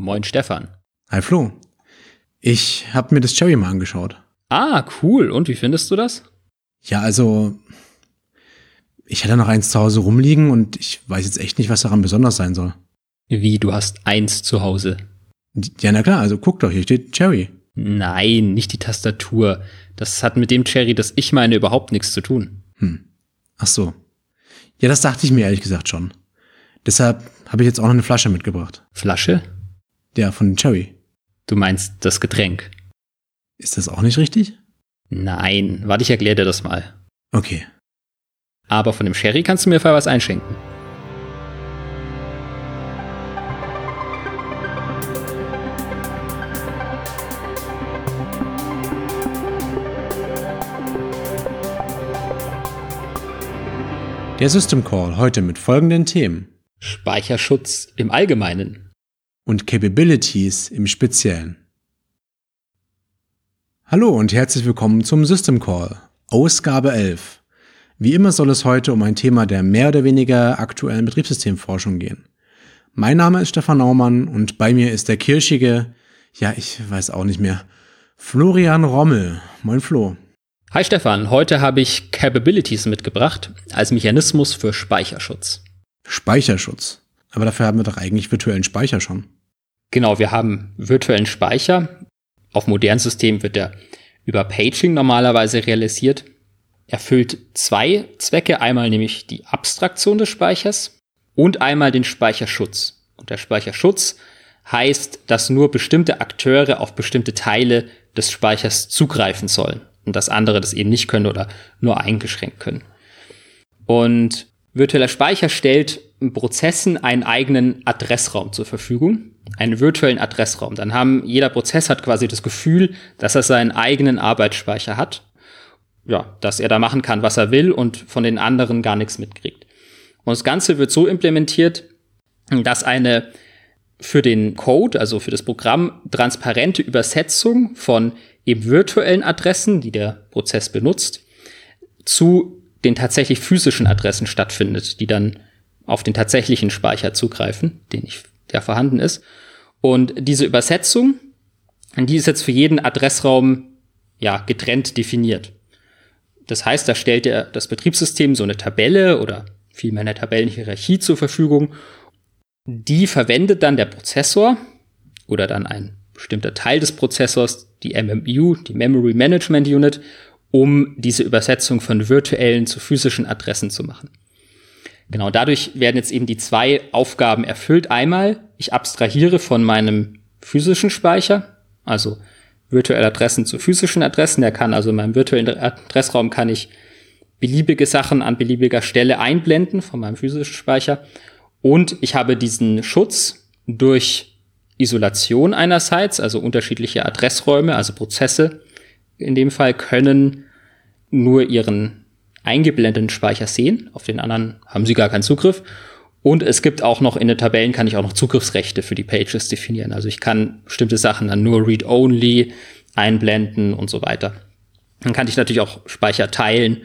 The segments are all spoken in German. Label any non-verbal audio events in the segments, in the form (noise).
Moin Stefan. Hi Flo. Ich habe mir das Cherry mal angeschaut. Ah, cool. Und wie findest du das? Ja, also ich hatte noch eins zu Hause rumliegen und ich weiß jetzt echt nicht, was daran besonders sein soll. Wie, du hast eins zu Hause? Ja, na klar, also guck doch, hier steht Cherry. Nein, nicht die Tastatur. Das hat mit dem Cherry, das ich meine, überhaupt nichts zu tun. Hm. Ach so. Ja, das dachte ich mir ehrlich gesagt schon. Deshalb habe ich jetzt auch noch eine Flasche mitgebracht. Flasche? Der von Cherry. Du meinst das Getränk. Ist das auch nicht richtig? Nein, warte, ich erkläre dir das mal. Okay. Aber von dem Sherry kannst du mir vorher was einschenken. Der System Call heute mit folgenden Themen. Speicherschutz im Allgemeinen. Und Capabilities im Speziellen. Hallo und herzlich willkommen zum System Call, Ausgabe 11. Wie immer soll es heute um ein Thema der mehr oder weniger aktuellen Betriebssystemforschung gehen. Mein Name ist Stefan Naumann und bei mir ist der kirschige, ja, ich weiß auch nicht mehr, Florian Rommel. Moin Flo. Hi Stefan, heute habe ich Capabilities mitgebracht als Mechanismus für Speicherschutz. Speicherschutz. Aber dafür haben wir doch eigentlich virtuellen Speicher schon. Genau, wir haben virtuellen Speicher. Auf modernen Systemen wird der über Paging normalerweise realisiert. Erfüllt zwei Zwecke, einmal nämlich die Abstraktion des Speichers und einmal den Speicherschutz. Und der Speicherschutz heißt, dass nur bestimmte Akteure auf bestimmte Teile des Speichers zugreifen sollen und dass andere das eben nicht können oder nur eingeschränkt können. Und virtueller Speicher stellt Prozessen einen eigenen Adressraum zur Verfügung, einen virtuellen Adressraum. Dann haben jeder Prozess hat quasi das Gefühl, dass er seinen eigenen Arbeitsspeicher hat, ja, dass er da machen kann, was er will und von den anderen gar nichts mitkriegt. Und das Ganze wird so implementiert, dass eine für den Code, also für das Programm, transparente Übersetzung von eben virtuellen Adressen, die der Prozess benutzt, zu den tatsächlich physischen Adressen stattfindet, die dann auf den tatsächlichen Speicher zugreifen, den ich, der vorhanden ist. Und diese Übersetzung, die ist jetzt für jeden Adressraum ja getrennt definiert. Das heißt, da stellt er das Betriebssystem so eine Tabelle oder vielmehr eine Tabellenhierarchie zur Verfügung. Die verwendet dann der Prozessor oder dann ein bestimmter Teil des Prozessors, die MMU, die Memory Management Unit, um diese Übersetzung von virtuellen zu physischen Adressen zu machen. Genau, dadurch werden jetzt eben die zwei Aufgaben erfüllt. Einmal, ich abstrahiere von meinem physischen Speicher, also virtuelle Adressen zu physischen Adressen. Der kann also in meinem virtuellen Adressraum kann ich beliebige Sachen an beliebiger Stelle einblenden von meinem physischen Speicher. Und ich habe diesen Schutz durch Isolation einerseits, also unterschiedliche Adressräume, also Prozesse in dem Fall können nur ihren eingeblendeten Speicher sehen. Auf den anderen haben sie gar keinen Zugriff. Und es gibt auch noch in den Tabellen kann ich auch noch Zugriffsrechte für die Pages definieren. Also ich kann bestimmte Sachen dann nur read-only einblenden und so weiter. Dann kann ich natürlich auch Speicher teilen.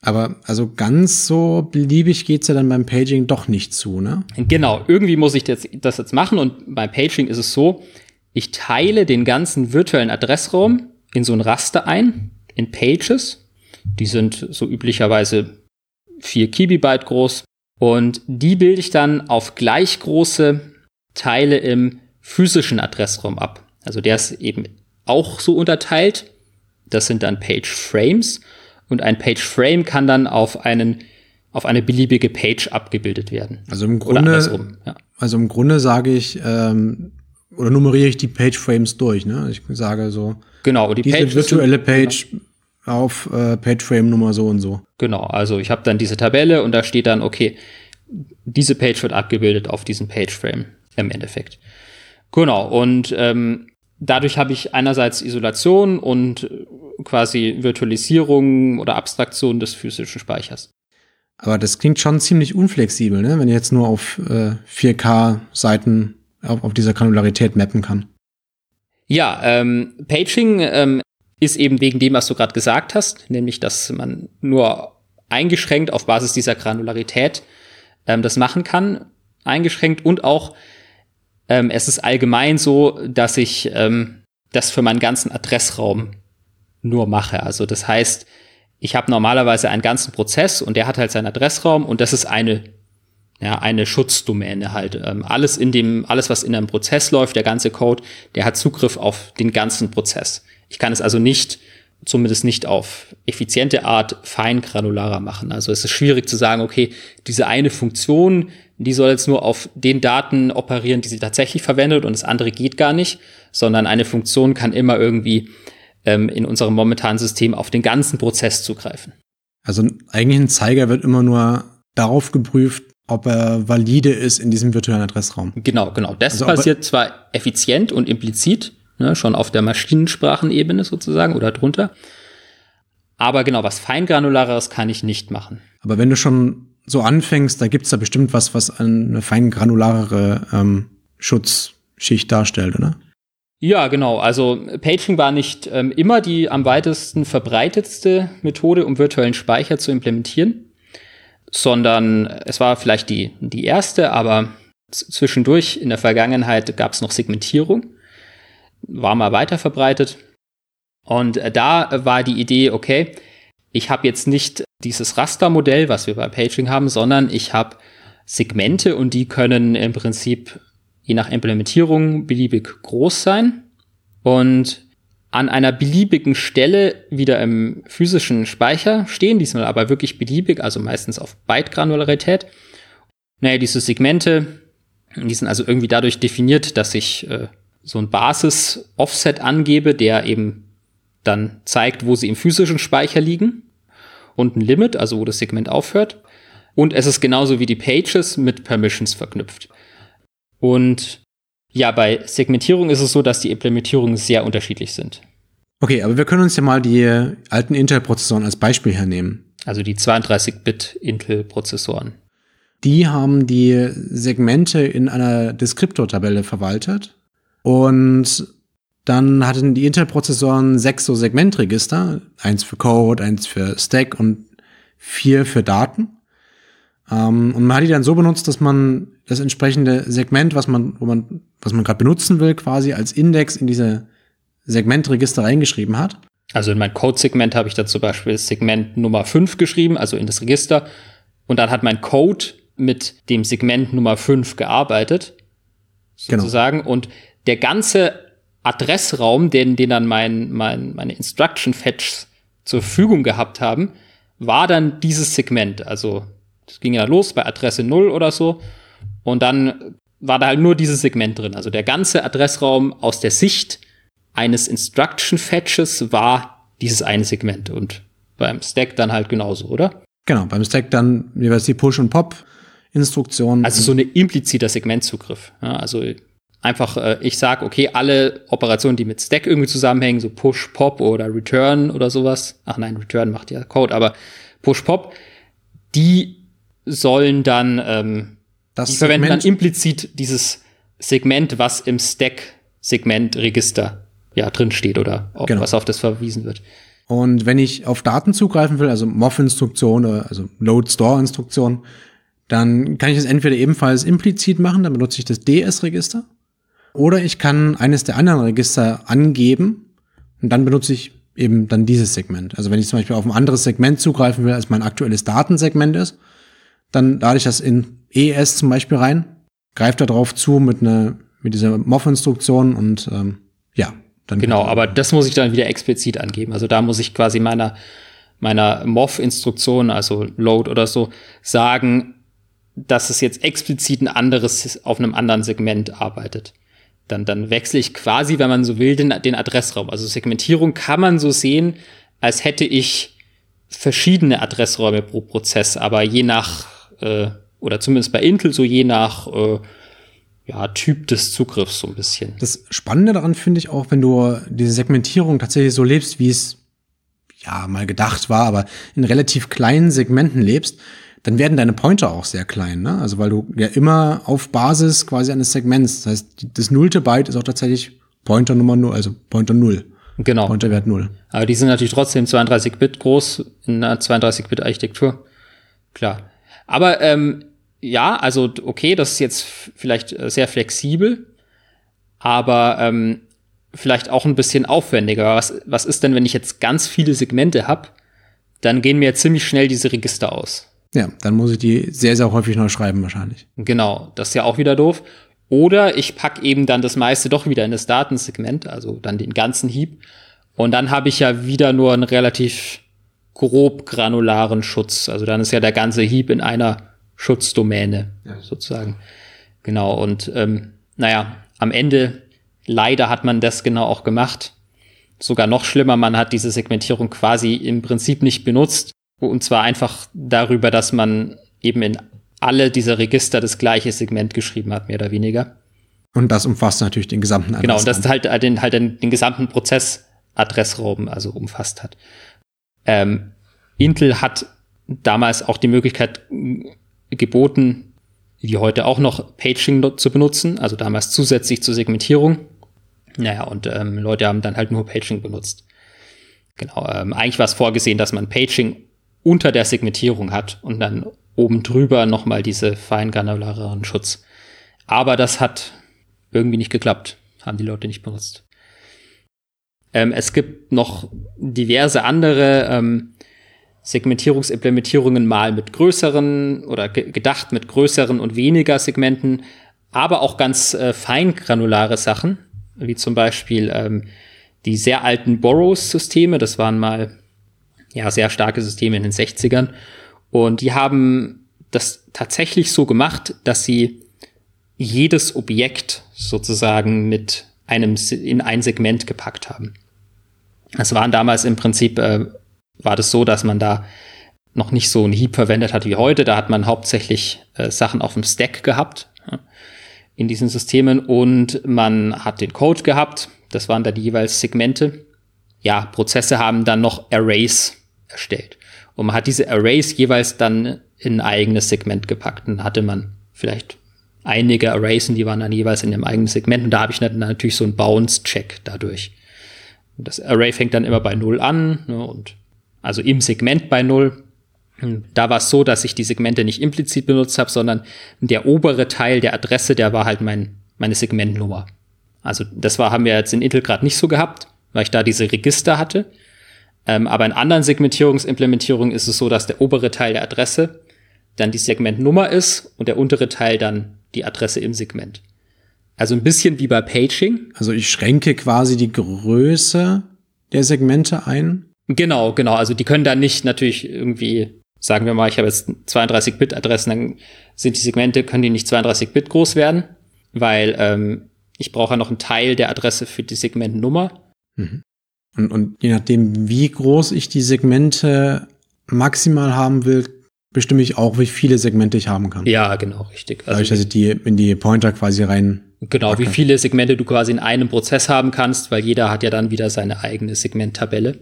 Aber also ganz so beliebig geht's ja dann beim Paging doch nicht zu, ne? Genau, irgendwie muss ich das, das jetzt machen und beim Paging ist es so, ich teile den ganzen virtuellen Adressraum in so ein Raster ein, in Pages. Die sind so üblicherweise vier Kibibyte groß und die bilde ich dann auf gleich große Teile im physischen Adressraum ab. Also der ist eben auch so unterteilt. Das sind dann Page Frames und ein Page Frame kann dann auf einen auf eine beliebige Page abgebildet werden. Also im Grunde, ja. also im Grunde sage ich ähm, oder nummeriere ich die Page Frames durch. Ne? Ich sage so. Genau. Die diese Pages virtuelle Page genau. Auf äh, Page Frame Nummer so und so. Genau. Also ich habe dann diese Tabelle und da steht dann okay, diese Page wird abgebildet auf diesem Page Frame im Endeffekt. Genau. Und ähm, dadurch habe ich einerseits Isolation und quasi Virtualisierung oder Abstraktion des physischen Speichers. Aber das klingt schon ziemlich unflexibel, ne? wenn ich jetzt nur auf äh, 4K-Seiten auf, auf dieser Granularität mappen kann. Ja, ähm, Paging ähm, ist eben wegen dem, was du gerade gesagt hast, nämlich dass man nur eingeschränkt auf Basis dieser Granularität ähm, das machen kann, eingeschränkt und auch Ähm, es ist allgemein so, dass ich ähm, das für meinen ganzen Adressraum nur mache. Also das heißt, ich habe normalerweise einen ganzen Prozess und der hat halt seinen Adressraum und das ist eine ja, eine Schutzdomäne halt. Ähm, alles in dem, alles, was in einem Prozess läuft, der ganze Code, der hat Zugriff auf den ganzen Prozess. Ich kann es also nicht, zumindest nicht auf effiziente Art, fein granularer machen. Also es ist schwierig zu sagen, okay, diese eine Funktion, die soll jetzt nur auf den Daten operieren, die sie tatsächlich verwendet und das andere geht gar nicht, sondern eine Funktion kann immer irgendwie ähm, in unserem momentanen System auf den ganzen Prozess zugreifen. Also eigentlich ein Zeiger wird immer nur darauf geprüft, ob er valide ist in diesem virtuellen Adressraum. Genau, genau. Das also passiert zwar effizient und implizit, ne, schon auf der Maschinensprachenebene sozusagen oder drunter. Aber genau, was feingranulareres kann ich nicht machen. Aber wenn du schon so anfängst, da gibt's da bestimmt was, was eine feingranularere ähm, Schutzschicht darstellt, oder? Ja, genau. Also Paging war nicht ähm, immer die am weitesten verbreitetste Methode, um virtuellen Speicher zu implementieren sondern es war vielleicht die, die erste, aber zwischendurch in der Vergangenheit gab es noch Segmentierung, war mal weiter verbreitet. Und äh, da war die Idee, okay, ich habe jetzt nicht dieses Rastermodell, was wir bei Paging haben, sondern ich habe Segmente und die können im Prinzip je nach Implementierung beliebig groß sein. Und an einer beliebigen Stelle wieder im physischen Speicher stehen, diesmal aber wirklich beliebig, also meistens auf Byte-Granularität. Naja, diese Segmente, die sind also irgendwie dadurch definiert, dass ich äh, so ein Basis-Offset angebe, der eben dann zeigt, wo sie im physischen Speicher liegen und ein Limit, also wo das Segment aufhört. Und es ist genauso wie die Pages mit Permissions verknüpft. Und ja, bei Segmentierung ist es so, dass die Implementierungen sehr unterschiedlich sind. Okay, aber wir können uns ja mal die alten Intel-Prozessoren als Beispiel hernehmen. Also die 32-Bit Intel-Prozessoren. Die haben die Segmente in einer Deskriptortabelle verwaltet und dann hatten die Intel-Prozessoren sechs so Segmentregister, eins für Code, eins für Stack und vier für Daten. Ähm, und man hat die dann so benutzt, dass man das entsprechende Segment, was man, wo man, was man gerade benutzen will, quasi als Index in diese Segmentregister reingeschrieben hat. Also in mein Code-Segment habe ich dann zum Beispiel das Segment Nummer 5 geschrieben, also in das Register. Und dann hat mein Code mit dem Segment Nummer 5 gearbeitet, genau. sozusagen. Genau. Und der ganze Adressraum, den, den dann mein, mein, meine Instruction Fetch zur Verfügung gehabt haben, war dann dieses Segment. Also das ging ja los bei Adresse 0 oder so. Und dann war da halt nur dieses Segment drin. Also der ganze Adressraum aus der Sicht eines Instruction Fetches war dieses eine Segment. Und beim Stack dann halt genauso, oder? Genau, beim Stack dann jeweils die Push- und Pop-Instruktionen. Also so eine impliziter Segmentzugriff. Ja, also einfach, äh, ich sag, okay, alle Operationen, die mit Stack irgendwie zusammenhängen, so Push, Pop oder Return oder sowas. Ach nein, Return macht ja Code, aber Push, Pop, die sollen dann, ähm, das die verwenden dann implizit dieses Segment, was im Stack-Segment-Register ja drin steht oder auf, genau. was auf das verwiesen wird. Und wenn ich auf Daten zugreifen will, also MOV-Instruktion, also Load-Store-Instruktion, dann kann ich es entweder ebenfalls implizit machen, dann benutze ich das DS-Register, oder ich kann eines der anderen Register angeben und dann benutze ich eben dann dieses Segment. Also wenn ich zum Beispiel auf ein anderes Segment zugreifen will, als mein aktuelles Datensegment ist, dann lade ich das in ES zum Beispiel rein, greift da drauf zu mit einer mit dieser MOV-Instruktion und ähm, ja, dann genau. Aber das muss ich dann wieder explizit angeben. Also da muss ich quasi meiner meiner MOV-Instruktion, also Load oder so, sagen, dass es jetzt explizit ein anderes auf einem anderen Segment arbeitet. Dann, dann wechsle ich quasi, wenn man so will, den, den Adressraum. Also Segmentierung kann man so sehen, als hätte ich verschiedene Adressräume pro Prozess, aber je nach äh, oder zumindest bei Intel so je nach äh, ja, Typ des Zugriffs so ein bisschen. Das Spannende daran finde ich auch, wenn du diese Segmentierung tatsächlich so lebst, wie es ja mal gedacht war, aber in relativ kleinen Segmenten lebst, dann werden deine Pointer auch sehr klein, ne? Also weil du ja immer auf Basis quasi eines Segments, das heißt, das nullte Byte ist auch tatsächlich Pointer Nummer 0, also Pointer 0. Genau. Pointerwert 0. Aber die sind natürlich trotzdem 32-Bit groß in einer 32-Bit-Architektur. Klar. Aber ähm, ja, also okay, das ist jetzt vielleicht äh, sehr flexibel, aber ähm, vielleicht auch ein bisschen aufwendiger. Was, was ist denn, wenn ich jetzt ganz viele Segmente habe? Dann gehen mir ziemlich schnell diese Register aus. Ja, dann muss ich die sehr, sehr häufig neu schreiben wahrscheinlich. Genau, das ist ja auch wieder doof. Oder ich pack eben dann das meiste doch wieder in das Datensegment, also dann den ganzen Heap. Und dann habe ich ja wieder nur einen relativ grob granularen Schutz. Also dann ist ja der ganze Heap in einer Schutzdomäne ja. sozusagen. Genau. Und ähm, naja, am Ende leider hat man das genau auch gemacht. Sogar noch schlimmer, man hat diese Segmentierung quasi im Prinzip nicht benutzt. Und zwar einfach darüber, dass man eben in alle dieser Register das gleiche Segment geschrieben hat, mehr oder weniger. Und das umfasst natürlich den gesamten Adressraum. Genau, und das halt den, halt den, den gesamten Prozessadressraum also umfasst hat. Ähm, Intel hat damals auch die Möglichkeit geboten, wie heute auch noch Paging zu benutzen, also damals zusätzlich zur Segmentierung. Naja, und ähm, Leute haben dann halt nur Paging benutzt. Genau, ähm, eigentlich war es vorgesehen, dass man Paging unter der Segmentierung hat und dann oben drüber nochmal diese feingranulareren Schutz. Aber das hat irgendwie nicht geklappt, haben die Leute nicht benutzt. Ähm, es gibt noch diverse andere ähm, Segmentierungsimplementierungen mal mit größeren oder gedacht mit größeren und weniger Segmenten, aber auch ganz äh, feingranulare Sachen, wie zum Beispiel ähm, die sehr alten Borrows-Systeme. Das waren mal ja sehr starke Systeme in den 60ern. Und die haben das tatsächlich so gemacht, dass sie jedes Objekt sozusagen mit einem in ein Segment gepackt haben. Es waren damals im Prinzip äh, war das so, dass man da noch nicht so ein Heap verwendet hat wie heute. Da hat man hauptsächlich äh, Sachen auf dem Stack gehabt ja, in diesen Systemen und man hat den Code gehabt. Das waren da die jeweils Segmente. Ja, Prozesse haben dann noch Arrays erstellt. Und man hat diese Arrays jeweils dann in ein eigenes Segment gepackt. Und hatte man vielleicht einige Arrays und die waren dann jeweils in einem eigenen Segment. Und da habe ich dann natürlich so einen Bounce-Check dadurch. Und das Array fängt dann immer bei Null an ne, und also im Segment bei Null. Da war es so, dass ich die Segmente nicht implizit benutzt habe, sondern der obere Teil der Adresse, der war halt mein, meine Segmentnummer. Also das war, haben wir jetzt in Intel gerade nicht so gehabt, weil ich da diese Register hatte. Ähm, aber in anderen Segmentierungsimplementierungen ist es so, dass der obere Teil der Adresse dann die Segmentnummer ist und der untere Teil dann die Adresse im Segment. Also ein bisschen wie bei Paging. Also ich schränke quasi die Größe der Segmente ein. Genau, genau. Also die können dann nicht natürlich irgendwie, sagen wir mal, ich habe jetzt 32-Bit-Adressen, dann sind die Segmente, können die nicht 32-Bit groß werden, weil ähm, ich brauche ja noch einen Teil der Adresse für die Segmentnummer. Mhm. Und, und je nachdem, wie groß ich die Segmente maximal haben will, bestimme ich auch, wie viele Segmente ich haben kann. Ja, genau, richtig. Also Dadurch, dass ich die in die Pointer quasi rein. Genau, packe. wie viele Segmente du quasi in einem Prozess haben kannst, weil jeder hat ja dann wieder seine eigene Segmenttabelle.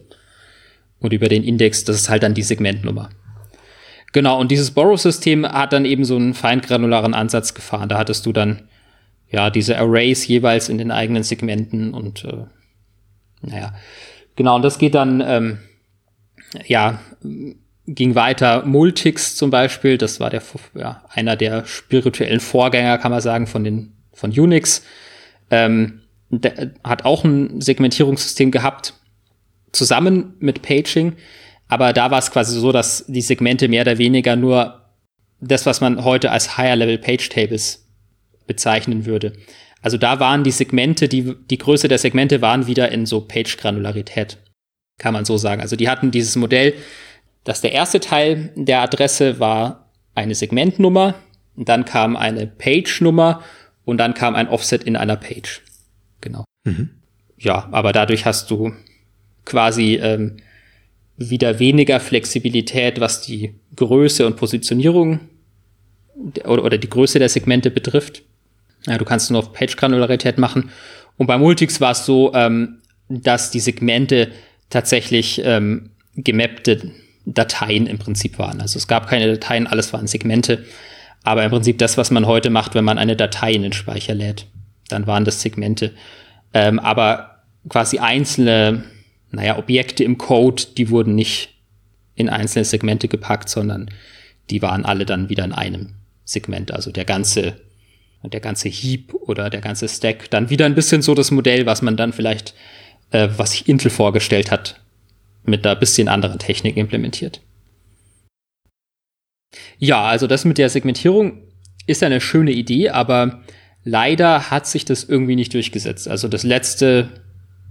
Und über den Index, das ist halt dann die Segmentnummer. Genau, und dieses Borrow-System hat dann eben so einen feingranularen Ansatz gefahren. Da hattest du dann ja diese Arrays jeweils in den eigenen Segmenten und äh, naja, genau, und das geht dann, ähm, ja, ging weiter. Multics zum Beispiel, das war der, ja, einer der spirituellen Vorgänger, kann man sagen, von den, von Unix. Ähm, der hat auch ein Segmentierungssystem gehabt, zusammen mit Paging. Aber da war es quasi so, dass die Segmente mehr oder weniger nur das, was man heute als Higher-Level Page Tables bezeichnen würde. Also da waren die Segmente, die, die Größe der Segmente waren wieder in so Page-Granularität, kann man so sagen. Also die hatten dieses Modell, dass der erste Teil der Adresse war eine Segmentnummer, und dann kam eine Page-Nummer und dann kam ein Offset in einer Page. Genau. Mhm. Ja, aber dadurch hast du quasi ähm, wieder weniger Flexibilität, was die Größe und Positionierung oder, oder die Größe der Segmente betrifft. Ja, du kannst nur auf Page-Granularität machen. Und bei Multics war es so, ähm, dass die Segmente tatsächlich ähm, gemappte Dateien im Prinzip waren. Also es gab keine Dateien, alles waren Segmente. Aber im Prinzip das, was man heute macht, wenn man eine Datei in den Speicher lädt, dann waren das Segmente. Ähm, aber quasi einzelne, naja, Objekte im Code, die wurden nicht in einzelne Segmente gepackt, sondern die waren alle dann wieder in einem Segment. Also der ganze Und der ganze Heap oder der ganze Stack dann wieder ein bisschen so das Modell, was man dann vielleicht, äh, was sich Intel vorgestellt hat, mit einer bisschen anderen Technik implementiert. Ja, also das mit der Segmentierung ist eine schöne Idee, aber leider hat sich das irgendwie nicht durchgesetzt. Also das letzte,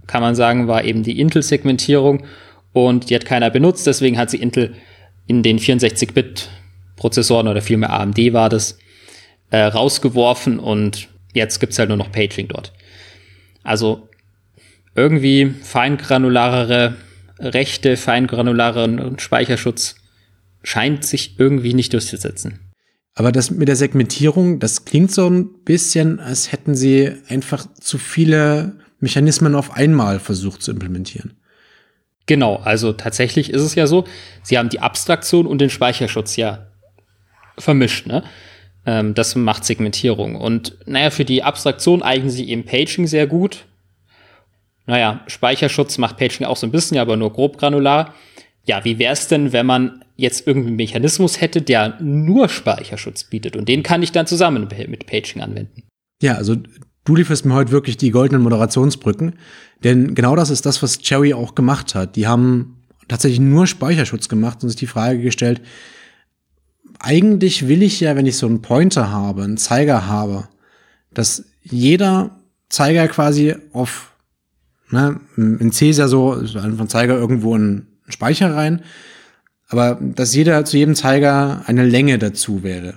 kann man sagen, war eben die Intel-Segmentierung und die hat keiner benutzt, deswegen hat sie Intel in den 64-Bit-Prozessoren oder vielmehr AMD war das, äh, rausgeworfen und jetzt gibt's halt nur noch Paging dort. Also irgendwie feingranularere Rechte, feingranulareren Speicherschutz scheint sich irgendwie nicht durchzusetzen. Aber das mit der Segmentierung, das klingt so ein bisschen, als hätten sie einfach zu viele Mechanismen auf einmal versucht zu implementieren. Genau, also tatsächlich ist es ja so, sie haben die Abstraktion und den Speicherschutz ja vermischt, ne? Ähm, das macht Segmentierung. Und naja, für die Abstraktion eignen sie eben Paging sehr gut. Naja, Speicherschutz macht Paging auch so ein bisschen, aber nur grob granular. Ja, wie wäre es denn, wenn man jetzt irgendeinen Mechanismus hätte, der nur Speicherschutz bietet und den kann ich dann zusammen mit Paging anwenden. Ja, also du lieferst mir heute wirklich die goldenen Moderationsbrücken, denn genau das ist das, was Cherry auch gemacht hat. Die haben tatsächlich nur Speicherschutz gemacht und sich die Frage gestellt, eigentlich will ich ja, wenn ich so einen Pointer habe, einen Zeiger habe, dass jeder Zeiger quasi auf, ne, in C ist ja so, ein Zeiger irgendwo in Speicher rein aber dass jeder zu jedem Zeiger eine Länge dazu wäre.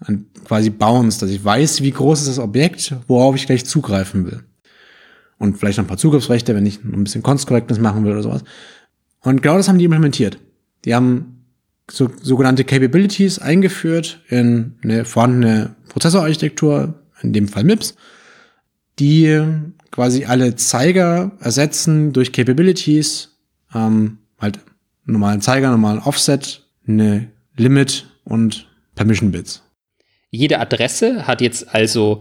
Ein quasi Bounce, dass ich weiß, wie groß ist das Objekt, worauf ich gleich zugreifen will. Und vielleicht noch ein paar Zugriffsrechte, wenn ich ein bisschen Const machen will oder sowas. Und genau das haben die implementiert. Die haben so, sogenannte Capabilities eingeführt in eine vorhandene Prozessorarchitektur, in dem Fall MIPS, die quasi alle Zeiger ersetzen durch Capabilities, ähm, halt normalen Zeiger, normalen Offset, eine Limit und Permission Bits. Jede Adresse hat jetzt also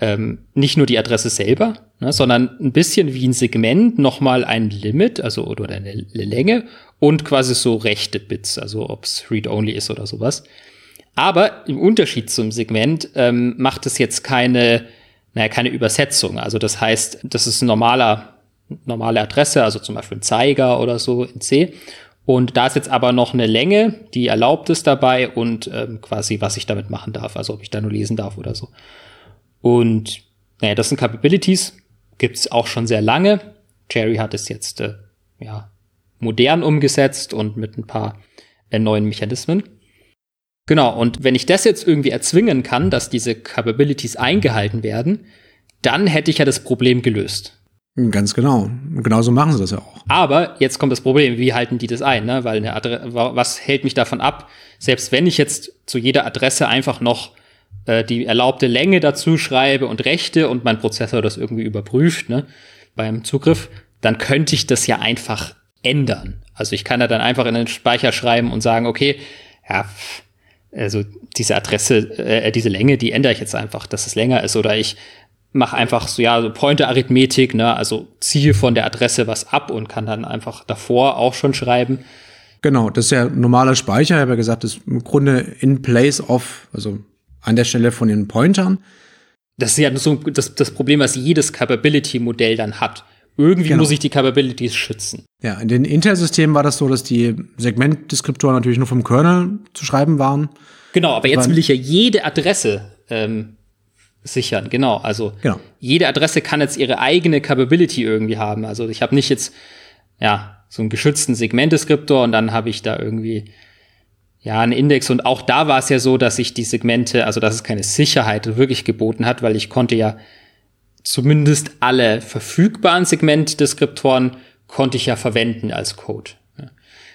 ähm, nicht nur die Adresse selber, ne, sondern ein bisschen wie ein Segment nochmal ein Limit, also oder eine Länge und quasi so rechte Bits, also ob es Read-Only ist oder sowas. Aber im Unterschied zum Segment ähm, macht es jetzt keine, naja, keine Übersetzung. Also das heißt, das ist ein normaler, normale Adresse, also zum Beispiel ein Zeiger oder so in C. Und da ist jetzt aber noch eine Länge, die erlaubt ist dabei und ähm, quasi, was ich damit machen darf, also ob ich da nur lesen darf oder so. Und naja, das sind Capabilities, gibt's auch schon sehr lange. Jerry hat es jetzt äh, ja modern umgesetzt und mit ein paar äh, neuen Mechanismen. Genau, und wenn ich das jetzt irgendwie erzwingen kann, dass diese Capabilities eingehalten werden, dann hätte ich ja das Problem gelöst. Ganz genau. Genauso machen sie das ja auch. Aber jetzt kommt das Problem, wie halten die das ein? Ne? Weil eine Adresse, was hält mich davon ab, selbst wenn ich jetzt zu jeder Adresse einfach noch äh, die erlaubte Länge dazu schreibe und Rechte und mein Prozessor das irgendwie überprüft ne, beim Zugriff, dann könnte ich das ja einfach ändern. Also ich kann da dann einfach in den Speicher schreiben und sagen, okay, ja, also diese Adresse, äh, diese Länge, die ändere ich jetzt einfach, dass es länger ist. Oder ich mache einfach so, ja, so Pointer-Arithmetik, ne, also ziehe von der Adresse was ab und kann dann einfach davor auch schon schreiben. Genau, das ist ja normaler Speicher, ich habe ja gesagt, das ist im Grunde in place of, also an der Stelle von den Pointern. Das ist ja so das, das Problem, was jedes Capability-Modell dann hat. Irgendwie genau. muss ich die Capabilities schützen. Ja, in den Intel-Systemen war das so, dass die Segmentdeskriptoren natürlich nur vom Kernel zu schreiben waren. Genau, aber jetzt will ich ja jede Adresse ähm, sichern, genau. Also genau. jede Adresse kann jetzt ihre eigene Capability irgendwie haben. Also ich habe nicht jetzt ja so einen geschützten Segmentdeskriptor und dann habe ich da irgendwie ja einen Index und auch da war es ja so, dass ich die Segmente, also dass es keine Sicherheit wirklich geboten hat, weil ich konnte ja zumindest alle verfügbaren Segmentdeskriptoren konnte ich ja verwenden als Code.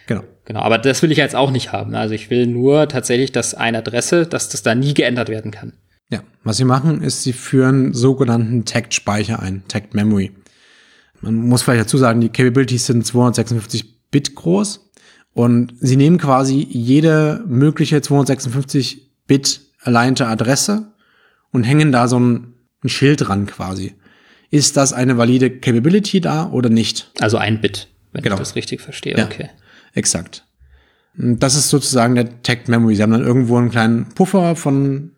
Genau. Genau, aber das will ich jetzt auch nicht haben. Also ich will nur tatsächlich, dass eine Adresse, dass das da nie geändert werden kann. Ja, was sie machen, ist, sie führen sogenannten Tagged-Speicher ein, Tagged Memory. Man muss vielleicht dazu sagen, die Capabilities sind 256 Bit groß und sie nehmen quasi jede mögliche 256 Bit alleinte Adresse und hängen da so ein, ein Schild dran quasi. Ist das eine valide Capability da oder nicht? Also ein Bit, wenn genau. ich das richtig verstehe. Ja, okay. Exakt. Das ist sozusagen der Tagged Memory. Sie haben dann irgendwo einen kleinen Puffer von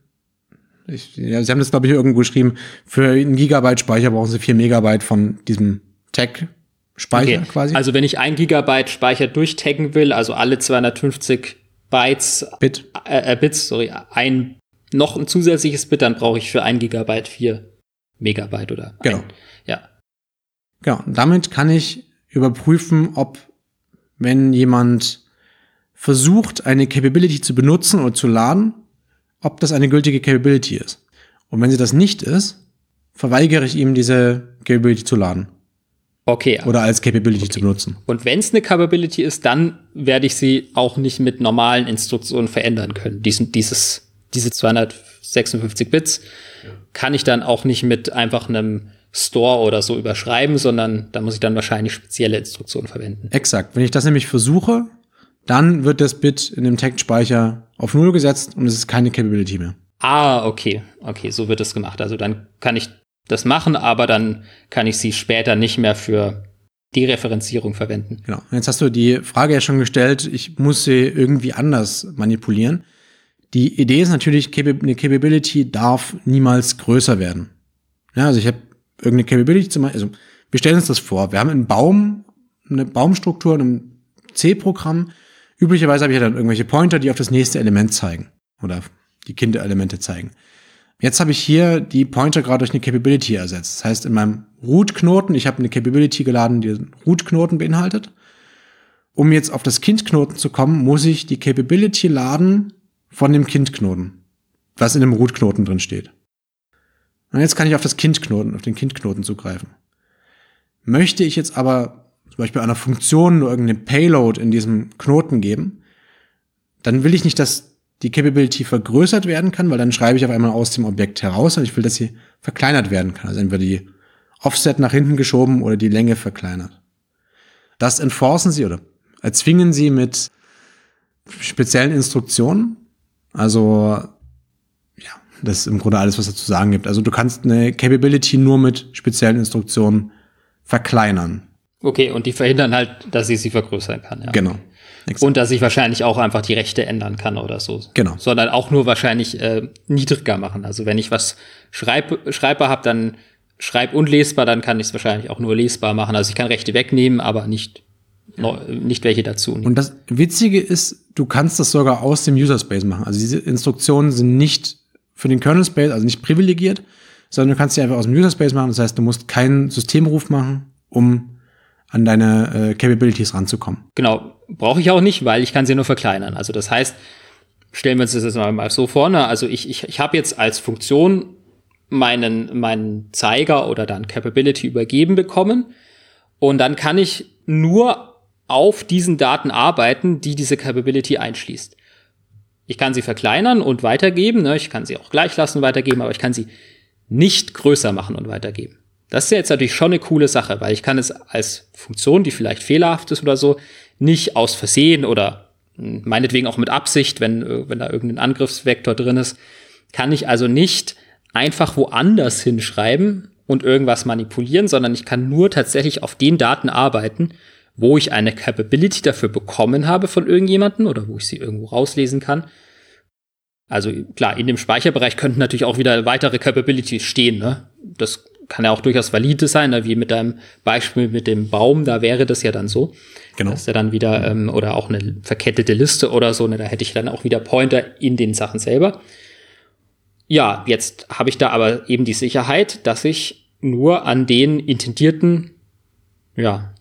Ich, ja, Sie haben das, glaube ich, irgendwo geschrieben. Für einen Gigabyte Speicher brauchen Sie vier Megabyte von diesem Tag-Speicher okay. quasi. Also wenn ich ein Gigabyte Speicher durchtaggen will, also alle 250 Bytes, Bit. Äh, äh, Bits, sorry, ein noch ein zusätzliches Bit, dann brauche ich für ein Gigabyte vier Megabyte oder genau. Ein, ja. Genau. Und damit kann ich überprüfen, ob wenn jemand versucht, eine Capability zu benutzen oder zu laden, ob das eine gültige Capability ist. Und wenn sie das nicht ist, verweigere ich ihm diese Capability zu laden. Okay. Oder als Capability okay. zu benutzen. Und wenn es eine Capability ist, dann werde ich sie auch nicht mit normalen Instruktionen verändern können. Diesen, dieses, diese 256 Bits kann ich dann auch nicht mit einfach einem Store oder so überschreiben, sondern da muss ich dann wahrscheinlich spezielle Instruktionen verwenden. Exakt. Wenn ich das nämlich versuche, dann wird das Bit in dem Tag-Speicher auf Null gesetzt und es ist keine Capability mehr. Ah, okay. Okay, so wird es gemacht. Also dann kann ich das machen, aber dann kann ich sie später nicht mehr für die Referenzierung verwenden. Genau. Jetzt hast du die Frage ja schon gestellt, ich muss sie irgendwie anders manipulieren. Die Idee ist natürlich, eine Capability darf niemals größer werden. Ja, also ich habe irgendeine Capability zum Beispiel, also wir stellen uns das vor, wir haben einen Baum, eine Baumstruktur in einem C-Programm. Üblicherweise habe ich ja dann irgendwelche Pointer, die auf das nächste Element zeigen oder die Kinderelemente zeigen. Jetzt habe ich hier die Pointer gerade durch eine Capability ersetzt. Das heißt, in meinem Root-Knoten, ich habe eine Capability geladen, die den Root-Knoten beinhaltet. Um jetzt auf das Kind-Knoten zu kommen, muss ich die Capability laden von dem Kind-Knoten, was in dem Root-Knoten drin steht. Und jetzt kann ich auf das Kindknoten, auf den Kindknoten zugreifen. Möchte ich jetzt aber zum Beispiel einer Funktion nur irgendeine Payload in diesem Knoten geben, dann will ich nicht, dass die Capability vergrößert werden kann, weil dann schreibe ich auf einmal aus dem Objekt heraus, und ich will, dass sie verkleinert werden kann. Also entweder die Offset nach hinten geschoben oder die Länge verkleinert. Das enforcen sie oder erzwingen sie mit speziellen Instruktionen. Also das ist im Grunde alles, was es zu sagen gibt. Also du kannst eine Capability nur mit speziellen Instruktionen verkleinern. Okay, und die verhindern halt, dass ich sie vergrößern kann. Ja. Genau. Exakt. Und dass ich wahrscheinlich auch einfach die Rechte ändern kann oder so. Genau. Sondern auch nur wahrscheinlich äh, niedriger machen. Also wenn ich was schreib, schreibbar habe, dann schreib unlesbar, dann kann ich es wahrscheinlich auch nur lesbar machen. Also ich kann Rechte wegnehmen, aber nicht, nicht welche dazu. Und das Witzige ist, du kannst das sogar aus dem User Space machen. Also diese Instruktionen sind nicht für den Kernel Space, also nicht privilegiert, sondern du kannst sie einfach aus dem User Space machen. Das heißt, du musst keinen Systemruf machen, um an deine äh, Capabilities ranzukommen. Genau, brauche ich auch nicht, weil ich kann sie nur verkleinern. Also das heißt, stellen wir uns das jetzt mal so vorne. Also ich, ich, ich habe jetzt als Funktion meinen, meinen Zeiger oder dann Capability übergeben bekommen. Und dann kann ich nur auf diesen Daten arbeiten, die diese Capability einschließt. Ich kann sie verkleinern und weitergeben, ne? ich kann sie auch gleich lassen weitergeben, aber ich kann sie nicht größer machen und weitergeben. Das ist ja jetzt natürlich schon eine coole Sache, weil ich kann es als Funktion, die vielleicht fehlerhaft ist oder so, nicht aus Versehen oder hm, meinetwegen auch mit Absicht, wenn, äh, wenn da irgendein Angriffsvektor drin ist, kann ich also nicht einfach woanders hinschreiben und irgendwas manipulieren, sondern ich kann nur tatsächlich auf den Daten arbeiten, wo ich eine Capability dafür bekommen habe von irgendjemanden oder wo ich sie irgendwo rauslesen kann. Also klar, in dem Speicherbereich könnten natürlich auch wieder weitere Capabilities stehen. Ne? Das kann ja auch durchaus valide sein, ne? wie mit deinem Beispiel mit dem Baum, da wäre das ja dann so. Genau. Das ist ja dann wieder, ähm, oder auch eine verkettete Liste oder so, ne? da hätte ich dann auch wieder Pointer in den Sachen selber. Ja, jetzt habe ich da aber eben die Sicherheit, dass ich nur an den intendierten, ja,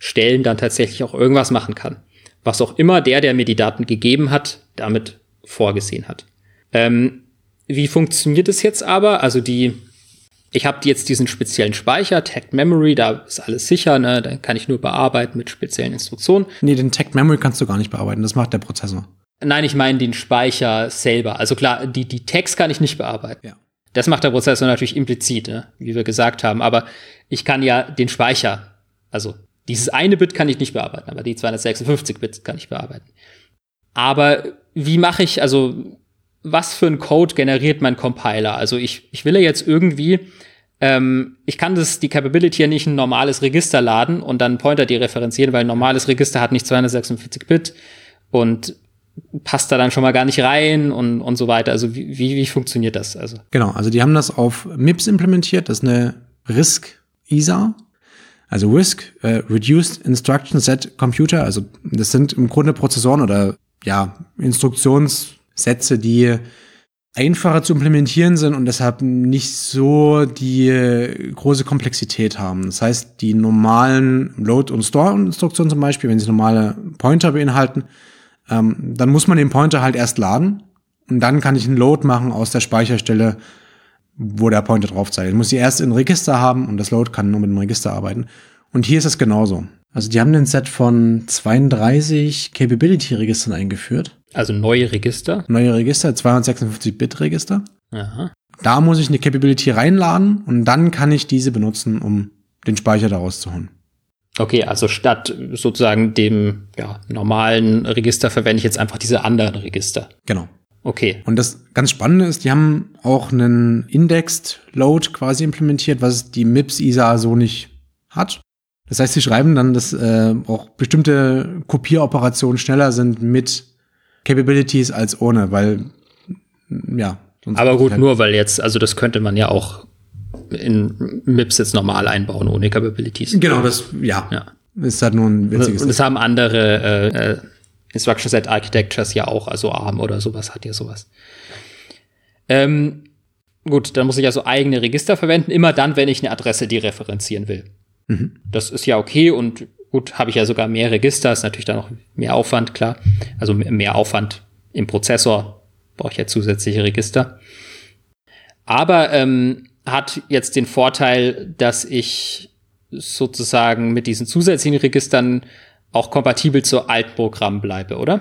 Stellen dann tatsächlich auch irgendwas machen kann. Was auch immer der, der mir die Daten gegeben hat, damit vorgesehen hat. Ähm, wie funktioniert es jetzt aber? Also die, ich habe jetzt diesen speziellen Speicher, Tagged Memory, da ist alles sicher, ne? Da kann ich nur bearbeiten mit speziellen Instruktionen. Nee, den Tagged Memory kannst du gar nicht bearbeiten, das macht der Prozessor. Nein, ich meine den Speicher selber. Also klar, die, die Tags kann ich nicht bearbeiten. Ja. Das macht der Prozessor natürlich implizit, ne? wie wir gesagt haben. Aber ich kann ja den Speicher, also dieses eine Bit kann ich nicht bearbeiten, aber die 256 Bits kann ich bearbeiten. Aber wie mache ich, also was für ein Code generiert mein Compiler? Also ich, ich will ja jetzt irgendwie, ähm, ich kann das, die Capability ja nicht ein normales Register laden und dann Pointer dereferenzieren, weil ein normales Register hat nicht 256 Bit und passt da dann schon mal gar nicht rein und, und so weiter. Also wie, wie, wie funktioniert das? Also Genau, also die haben das auf MIPS implementiert, das ist eine RISC-ISA. Also RISC, äh, Reduced Instruction Set Computer, also das sind im Grunde Prozessoren oder ja, Instruktionssätze, die einfacher zu implementieren sind und deshalb nicht so die große Komplexität haben. Das heißt, die normalen Load- und Store-Instruktionen zum Beispiel, wenn sie normale Pointer beinhalten, ähm, dann muss man den Pointer halt erst laden und dann kann ich einen Load machen aus der Speicherstelle, wo der Pointer drauf zeigt. Ich muss sie erst in Register haben und das Load kann nur mit dem Register arbeiten. Und hier ist es genauso. Also die haben den Set von 32 Capability-Registern eingeführt. Also neue Register? Neue Register, 256-Bit-Register. Aha. Da muss ich eine Capability reinladen und dann kann ich diese benutzen, um den Speicher daraus zu holen. Okay, also statt sozusagen dem ja, normalen Register verwende ich jetzt einfach diese anderen Register. Genau. Okay. Und das ganz Spannende ist, die haben auch einen Indexed Load quasi implementiert, was die MIPS ISA so nicht hat. Das heißt, sie schreiben dann, dass äh, auch bestimmte Kopieroperationen schneller sind mit Capabilities als ohne, weil ja. Aber gut, halt nur weil jetzt, also das könnte man ja auch in MIPS jetzt normal einbauen, ohne Capabilities. Genau, das, ja. ja. Ist halt nur ein witziges. Und das haben andere äh, äh, Instruction Set Architectures ja auch, also ARM oder sowas hat ja sowas. Ähm, gut, dann muss ich also eigene Register verwenden, immer dann, wenn ich eine Adresse dereferenzieren will. Mhm. Das ist ja okay und gut, habe ich ja sogar mehr Register, ist natürlich dann noch mehr Aufwand, klar. Also mehr Aufwand im Prozessor, brauche ich ja zusätzliche Register. Aber ähm, hat jetzt den Vorteil, dass ich sozusagen mit diesen zusätzlichen Registern auch kompatibel zu Altprogrammen bleibe, oder?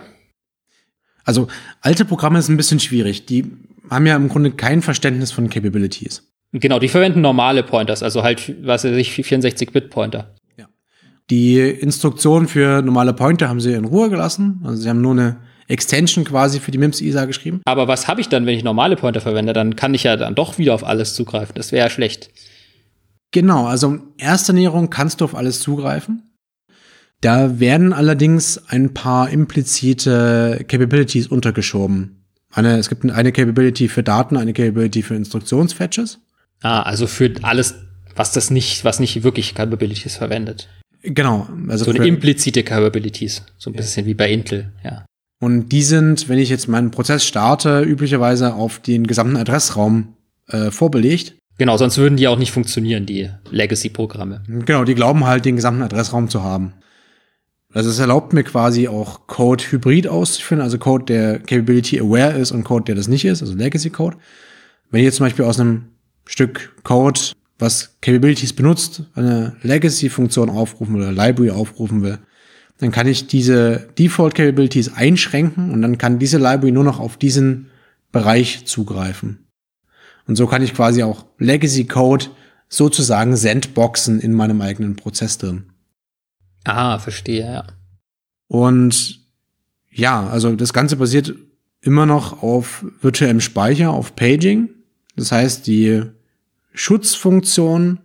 Also alte Programme ist ein bisschen schwierig. Die haben ja im Grunde kein Verständnis von Capabilities. Genau, die verwenden normale Pointers, also halt, was weiß ich, 64-Bit-Pointer. Ja. Die Instruktionen für normale Pointer haben sie in Ruhe gelassen. Also sie haben nur eine Extension quasi für die MIMS-ISA geschrieben. Aber was habe ich dann, wenn ich normale Pointer verwende? Dann kann ich ja dann doch wieder auf alles zugreifen. Das wäre ja schlecht. Genau, also in erster Näherung kannst du auf alles zugreifen. Da werden allerdings ein paar implizite Capabilities untergeschoben. Eine, es gibt eine Capability für Daten, eine Capability für Instruktionsfetches. Ah, also für alles, was das nicht, was nicht wirklich Capabilities verwendet. Genau. Also so eine implizite Capabilities. So ein bisschen wie bei Intel, ja. Und die sind, wenn ich jetzt meinen Prozess starte, üblicherweise auf den gesamten Adressraum äh, vorbelegt. Genau, sonst würden die auch nicht funktionieren, die Legacy-Programme. Genau, die glauben halt, den gesamten Adressraum zu haben. Also es erlaubt mir quasi auch Code hybrid auszuführen, also Code, der Capability aware ist und Code, der das nicht ist, also Legacy Code. Wenn ich jetzt zum Beispiel aus einem Stück Code, was Capabilities benutzt, eine Legacy-Funktion aufrufen oder Library aufrufen will, dann kann ich diese Default Capabilities einschränken und dann kann diese Library nur noch auf diesen Bereich zugreifen. Und so kann ich quasi auch Legacy Code sozusagen sandboxen in meinem eigenen Prozess drin. Ah, verstehe, ja. Und ja, also das Ganze basiert immer noch auf virtuellem Speicher, auf Paging. Das heißt, die Schutzfunktion,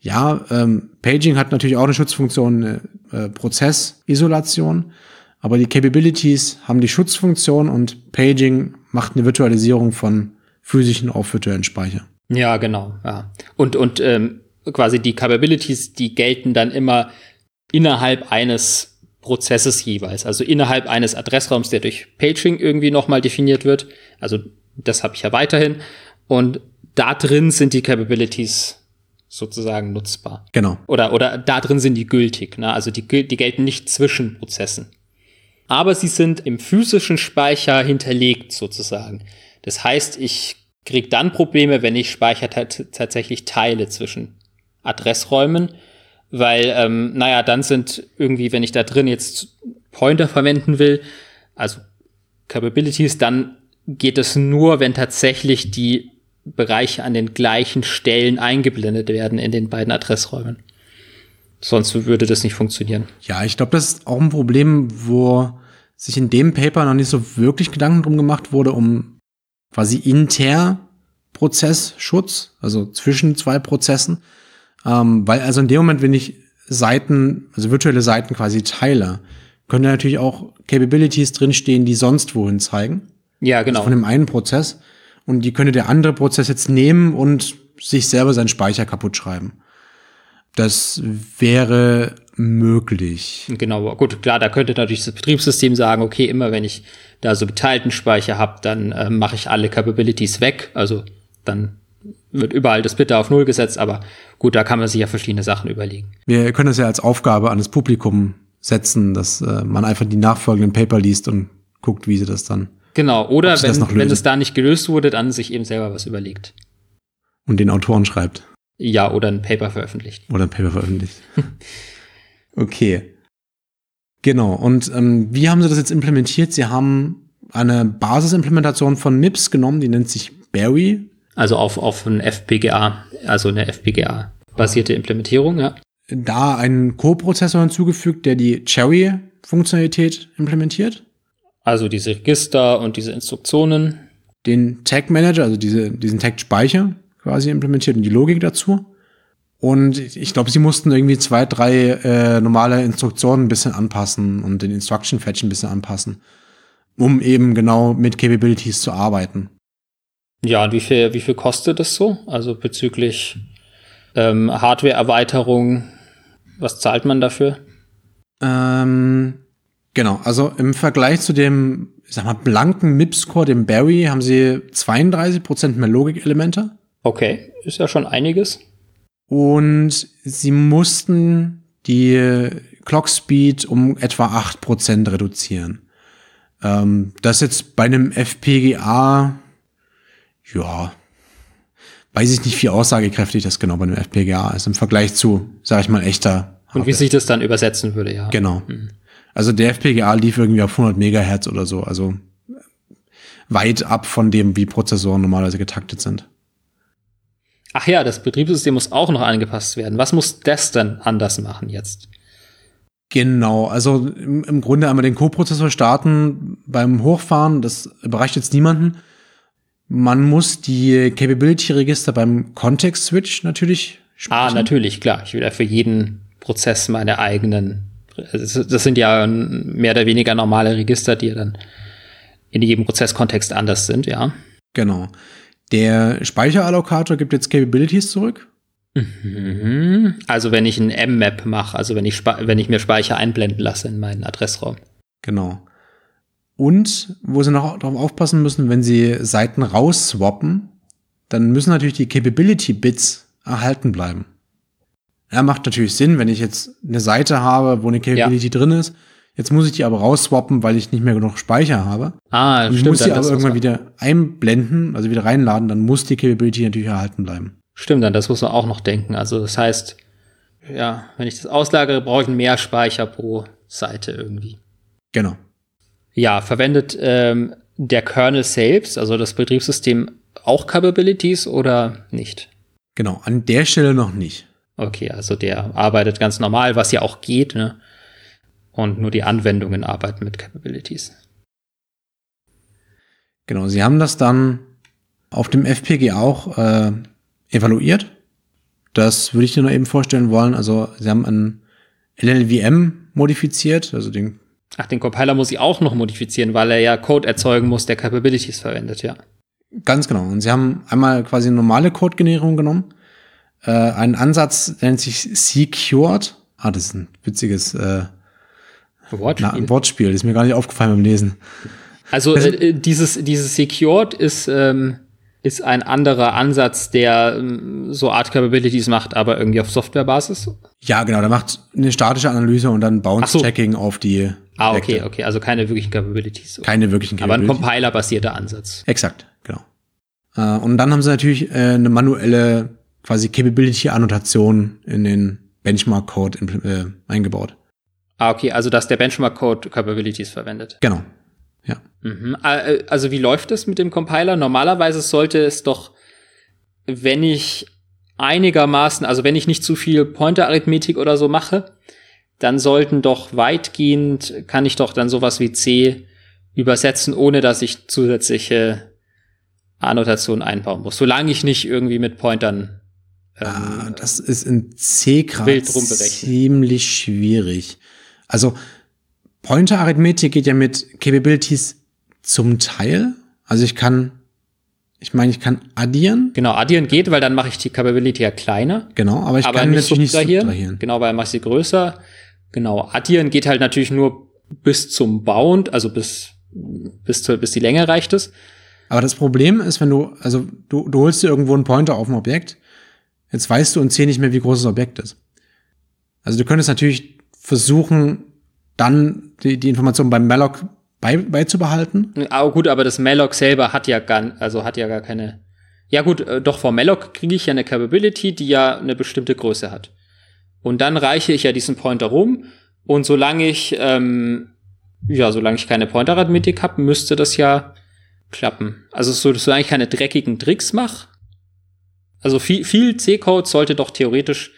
ja, ähm, Paging hat natürlich auch eine Schutzfunktion, eine äh, Prozessisolation, aber die Capabilities haben die Schutzfunktion und Paging macht eine Virtualisierung von physischen auf virtuellen Speicher. Ja, genau. Ja. Und, und ähm, quasi die Capabilities, die gelten dann immer innerhalb eines Prozesses jeweils, also innerhalb eines Adressraums, der durch Paging irgendwie nochmal definiert wird. Also das habe ich ja weiterhin. Und da drin sind die Capabilities sozusagen nutzbar. Genau. Oder, oder da drin sind die gültig. Ne? Also die, die gelten nicht zwischen Prozessen. Aber sie sind im physischen Speicher hinterlegt sozusagen. Das heißt, ich kriege dann Probleme, wenn ich Speicher tatsächlich teile zwischen Adressräumen, weil, ähm, naja, dann sind irgendwie, wenn ich da drin jetzt Pointer verwenden will, also Capabilities, dann geht es nur, wenn tatsächlich die Bereiche an den gleichen Stellen eingeblendet werden in den beiden Adressräumen. Sonst würde das nicht funktionieren. Ja, ich glaube, das ist auch ein Problem, wo sich in dem Paper noch nicht so wirklich Gedanken drum gemacht wurde, um quasi inter Prozessschutz, also zwischen zwei Prozessen. Ähm, weil also in dem Moment, wenn ich Seiten, also virtuelle Seiten quasi teile, können ja natürlich auch Capabilities drinstehen, die sonst wohin zeigen. Ja, genau. Also von dem einen Prozess. Und die könnte der andere Prozess jetzt nehmen und sich selber seinen Speicher kaputt schreiben. Das wäre möglich. Genau, gut, klar, da könnte natürlich das Betriebssystem sagen, okay, immer wenn ich da so geteilten Speicher habe, dann äh, mache ich alle Capabilities weg. Also dann wird überall das Bitte auf Null gesetzt, aber gut, da kann man sich ja verschiedene Sachen überlegen. Wir können das ja als Aufgabe an das Publikum setzen, dass äh, man einfach die nachfolgenden Paper liest und guckt, wie sie das dann. Genau, oder wenn, wenn es da nicht gelöst wurde, dann sich eben selber was überlegt. Und den Autoren schreibt. Ja, oder ein Paper veröffentlicht. Oder ein Paper veröffentlicht. (laughs) okay. Genau. Und ähm, wie haben sie das jetzt implementiert? Sie haben eine Basisimplementation von MIPS genommen, die nennt sich Berry. Also auf, auf ein FPGA, also eine FPGA-basierte Implementierung, ja. Da einen Co-Prozessor hinzugefügt, der die Cherry-Funktionalität implementiert. Also diese Register und diese Instruktionen. Den Tag Manager, also diese, diesen Tag-Speicher quasi implementiert und die Logik dazu. Und ich glaube, sie mussten irgendwie zwei, drei äh, normale Instruktionen ein bisschen anpassen und den Instruction Fetch ein bisschen anpassen, um eben genau mit Capabilities zu arbeiten. Ja, und wie viel, wie viel kostet das so? Also bezüglich ähm, Hardware-Erweiterung, was zahlt man dafür? Ähm, genau, also im Vergleich zu dem, ich sag mal, blanken MIPS-Core, dem Barry, haben sie 32% mehr Logikelemente. Okay, ist ja schon einiges. Und sie mussten die Clock Speed um etwa 8% reduzieren. Ähm, das jetzt bei einem FPGA, ja, weiß ich nicht, wie aussagekräftig das genau bei einem FPGA ist im Vergleich zu, sag ich mal, echter. Und wie sich das dann übersetzen würde, ja. Genau. Mhm. Also der FPGA lief irgendwie auf 100 Megahertz oder so, also weit ab von dem, wie Prozessoren normalerweise getaktet sind. Ach ja, das Betriebssystem muss auch noch angepasst werden. Was muss das denn anders machen jetzt? Genau, also im, im Grunde einmal den Co-Prozessor starten beim Hochfahren, das überreicht jetzt niemanden. Man muss die Capability-Register beim Context-Switch natürlich speichern. Ah, natürlich, klar. Ich will ja für jeden Prozess meine eigenen, das sind ja mehr oder weniger normale Register, die ja dann in jedem Prozesskontext anders sind, ja. Genau. Der Speicherallokator gibt jetzt Capabilities zurück. Mhm. Also wenn ich ein M-Map mache, also wenn ich, wenn ich mir Speicher einblenden lasse in meinen Adressraum. Genau. Und wo sie noch darauf aufpassen müssen, wenn sie Seiten rausswappen, dann müssen natürlich die Capability-Bits erhalten bleiben. Ja, macht natürlich Sinn, wenn ich jetzt eine Seite habe, wo eine Capability ja. drin ist, Jetzt muss ich die aber rausswappen, weil ich nicht mehr genug Speicher habe. Ah, und ich stimmt. muss die aber irgendwann wieder einblenden, also wieder reinladen, dann muss die Capability natürlich erhalten bleiben. Stimmt, dann das muss man auch noch denken. Also das heißt, ja, wenn ich das auslagere, brauche ich mehr Speicher pro Seite irgendwie. Genau. Ja, verwendet ähm, der Kernel selbst, also das Betriebssystem, auch Capabilities oder nicht? Genau, an der Stelle noch nicht. Okay, also der arbeitet ganz normal, was ja auch geht, ne? und nur die Anwendungen arbeiten mit Capabilities. Genau, sie haben das dann auf dem FPG auch äh, evaluiert. Das würde ich dir noch eben vorstellen wollen. Also sie haben ein LLVM modifiziert, also den Ach, den Compiler muss ich auch noch modifizieren, weil er ja Code erzeugen muss, der Capabilities verwendet, ja. Ganz genau. Und sie haben einmal quasi eine normale Code-Generierung genommen. Äh, einen Ansatz nennt sich Secured. Ah, das ist ein witziges äh, Wortspiel. Na, Wortspiel, ist mir gar nicht aufgefallen beim Lesen. Also, also äh, dieses, dieses Secured ist, ähm, ist ein anderer Ansatz, der ähm, so Art Capabilities macht, aber irgendwie auf Softwarebasis. Ja, genau, der macht eine statische Analyse und dann Bounce-Checking so. auf die. Ah, okay, Vektor. okay, also keine wirklichen Capabilities. Keine wirklichen Capabilities. Aber ein Compiler-basierter Ansatz. Exakt, genau. Äh, und dann haben sie natürlich äh, eine manuelle quasi Capability-Annotation in den Benchmark-Code äh, eingebaut. Ah, okay, also dass der Benchmark-Code Capabilities verwendet. Genau. Ja. Mhm. Äh, also wie läuft es mit dem Compiler? Normalerweise sollte es doch, wenn ich einigermaßen, also wenn ich nicht zu viel Pointer-Arithmetik oder so mache, dann sollten doch weitgehend, kann ich doch dann sowas wie C übersetzen, ohne dass ich zusätzliche Annotationen einbauen muss. Solange ich nicht irgendwie mit Pointern ähm, ah, das ist in C gerade ziemlich schwierig. Also Pointer-Arithmetik geht ja mit Capabilities zum Teil. Also ich kann, ich meine, ich kann addieren. Genau, addieren geht, weil dann mache ich die Capability ja kleiner. Genau, aber ich aber kann nicht natürlich nicht subtrahieren. subtrahieren. Genau, weil mache ich sie größer. Genau, addieren geht halt natürlich nur bis zum Bound, also bis, bis, zur, bis die Länge reicht es. Aber das Problem ist, wenn du, also du, du holst dir irgendwo einen Pointer auf ein Objekt, jetzt weißt du in C nicht mehr, wie groß das Objekt ist. Also du könntest natürlich versuchen, dann die, die Information beim Malloc bei, beizubehalten. Aber gut, aber das Malloc selber hat ja gar, also hat ja gar keine. Ja gut, äh, doch vor Malloc kriege ich ja eine Capability, die ja eine bestimmte Größe hat. Und dann reiche ich ja diesen Pointer rum. Und solange ich, ähm, ja, solange ich keine Pointer-Arithmetik habe, müsste das ja klappen. Also so, solange ich keine dreckigen Tricks mache. Also viel, viel C-Code sollte doch theoretisch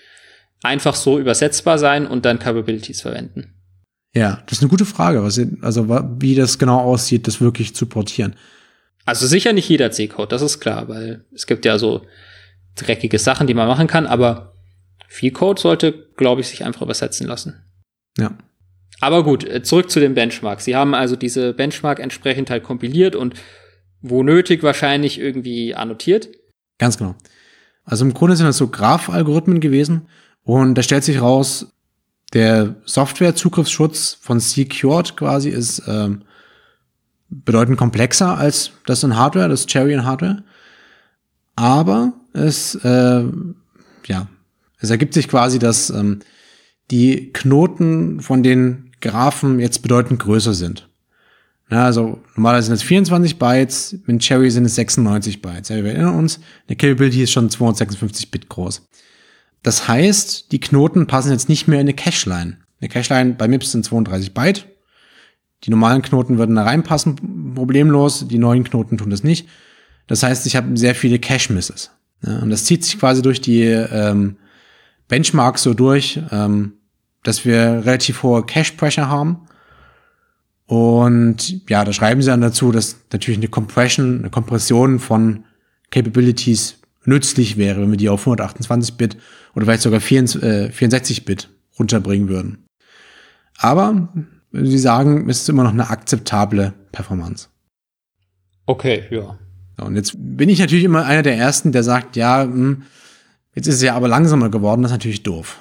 einfach so übersetzbar sein und dann Capabilities verwenden. Ja, das ist eine gute Frage, was, also wie das genau aussieht, das wirklich zu portieren. Also sicher nicht jeder C-Code, das ist klar, weil es gibt ja so dreckige Sachen, die man machen kann, aber viel Code sollte, glaube ich, sich einfach übersetzen lassen. Ja. Aber gut, äh, zurück zu dem Benchmark. Sie haben also diese Benchmark entsprechend halt kompiliert und wo nötig wahrscheinlich irgendwie annotiert. Ganz genau. Also im Grunde sind das so Graph-Algorithmen gewesen und da stellt sich raus, der Software-Zugriffsschutz von Secured quasi ist ähm, bedeutend komplexer als das in Hardware, das Cherry in Hardware. Aber es, äh, ja, es ergibt sich quasi, dass ähm, die Knoten von den Graphen jetzt bedeutend größer sind. Ja, also normalerweise sind es 24 Bytes, mit Cherry sind es 96 Bytes. Ja, wir erinnern uns, eine Capability ist schon 256 Bit groß. Das heißt, die Knoten passen jetzt nicht mehr in eine Cache-Line. Eine Cache-Line bei MIPS sind 32 Byte. Die normalen Knoten würden da reinpassen, problemlos. Die neuen Knoten tun das nicht. Das heißt, ich habe sehr viele Cache-Misses. Ja, und das zieht sich quasi durch die ähm, Benchmarks so durch, ähm, dass wir relativ hohe Cache-Pressure haben. Und ja, da schreiben sie dann dazu, dass natürlich eine Compression, eine Kompression von Capabilities nützlich wäre, wenn wir die auf 128-Bit oder vielleicht sogar 64-Bit runterbringen würden. Aber sie sagen, es ist immer noch eine akzeptable Performance. Okay, ja. Und jetzt bin ich natürlich immer einer der Ersten, der sagt, ja, hm, jetzt ist es ja aber langsamer geworden, das ist natürlich doof.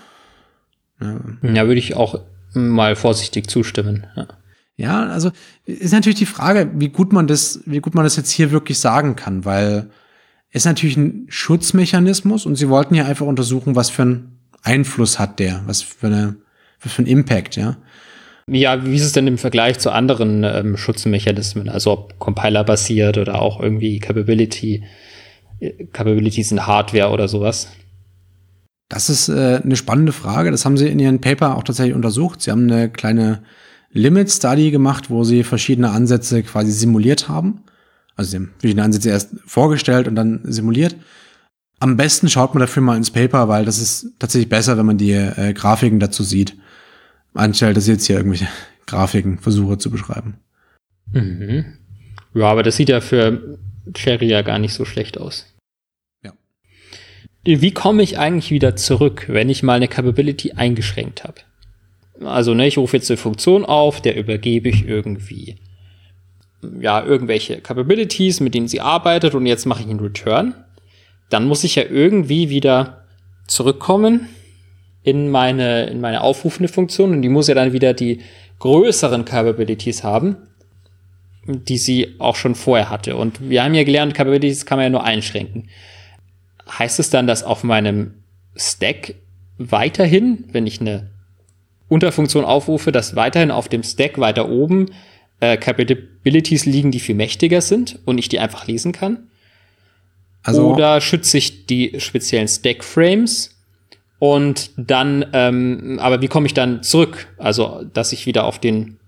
Ja, würde ich auch mal vorsichtig zustimmen. Ja. Ja, also ist natürlich die Frage, wie gut man das, wie gut man das jetzt hier wirklich sagen kann, weil ist natürlich ein Schutzmechanismus und sie wollten ja einfach untersuchen, was für einen Einfluss hat der, was für eine, was für einen Impact, ja. Ja, wie ist es denn im Vergleich zu anderen ähm, Schutzmechanismen? Also ob Compiler-basiert oder auch irgendwie Capability, äh, Capabilities in Hardware oder sowas? Das ist äh, eine spannende Frage. Das haben sie in ihren Paper auch tatsächlich untersucht. Sie haben eine kleine Limit Study gemacht, wo sie verschiedene Ansätze quasi simuliert haben. Also sie haben verschiedene Ansätze erst vorgestellt und dann simuliert. Am besten schaut man dafür mal ins Paper, weil das ist tatsächlich besser, wenn man die äh, Grafiken dazu sieht. Anstelle, dass ich jetzt hier irgendwelche (laughs) Grafiken versuche zu beschreiben. Mhm. Ja, aber das sieht ja für Cherry ja gar nicht so schlecht aus. Ja. Wie komme ich eigentlich wieder zurück, wenn ich mal eine Capability eingeschränkt habe? Also, ne, ich rufe jetzt eine Funktion auf, der übergebe ich irgendwie ja, irgendwelche Capabilities, mit denen sie arbeitet und jetzt mache ich einen Return. Dann muss ich ja irgendwie wieder zurückkommen in meine, in meine aufrufende Funktion und die muss ja dann wieder die größeren Capabilities haben, die sie auch schon vorher hatte. Und wir haben ja gelernt, Capabilities kann man ja nur einschränken. Heißt es dann, dass auf meinem Stack weiterhin, wenn ich eine Unterfunktion aufrufe, dass weiterhin auf dem Stack weiter oben äh, Capabilities liegen, die viel mächtiger sind und ich die einfach lesen kann? Also Oder schütze ich die speziellen Stack-Frames und dann, ähm, aber wie komme ich dann zurück? Also, dass ich wieder auf den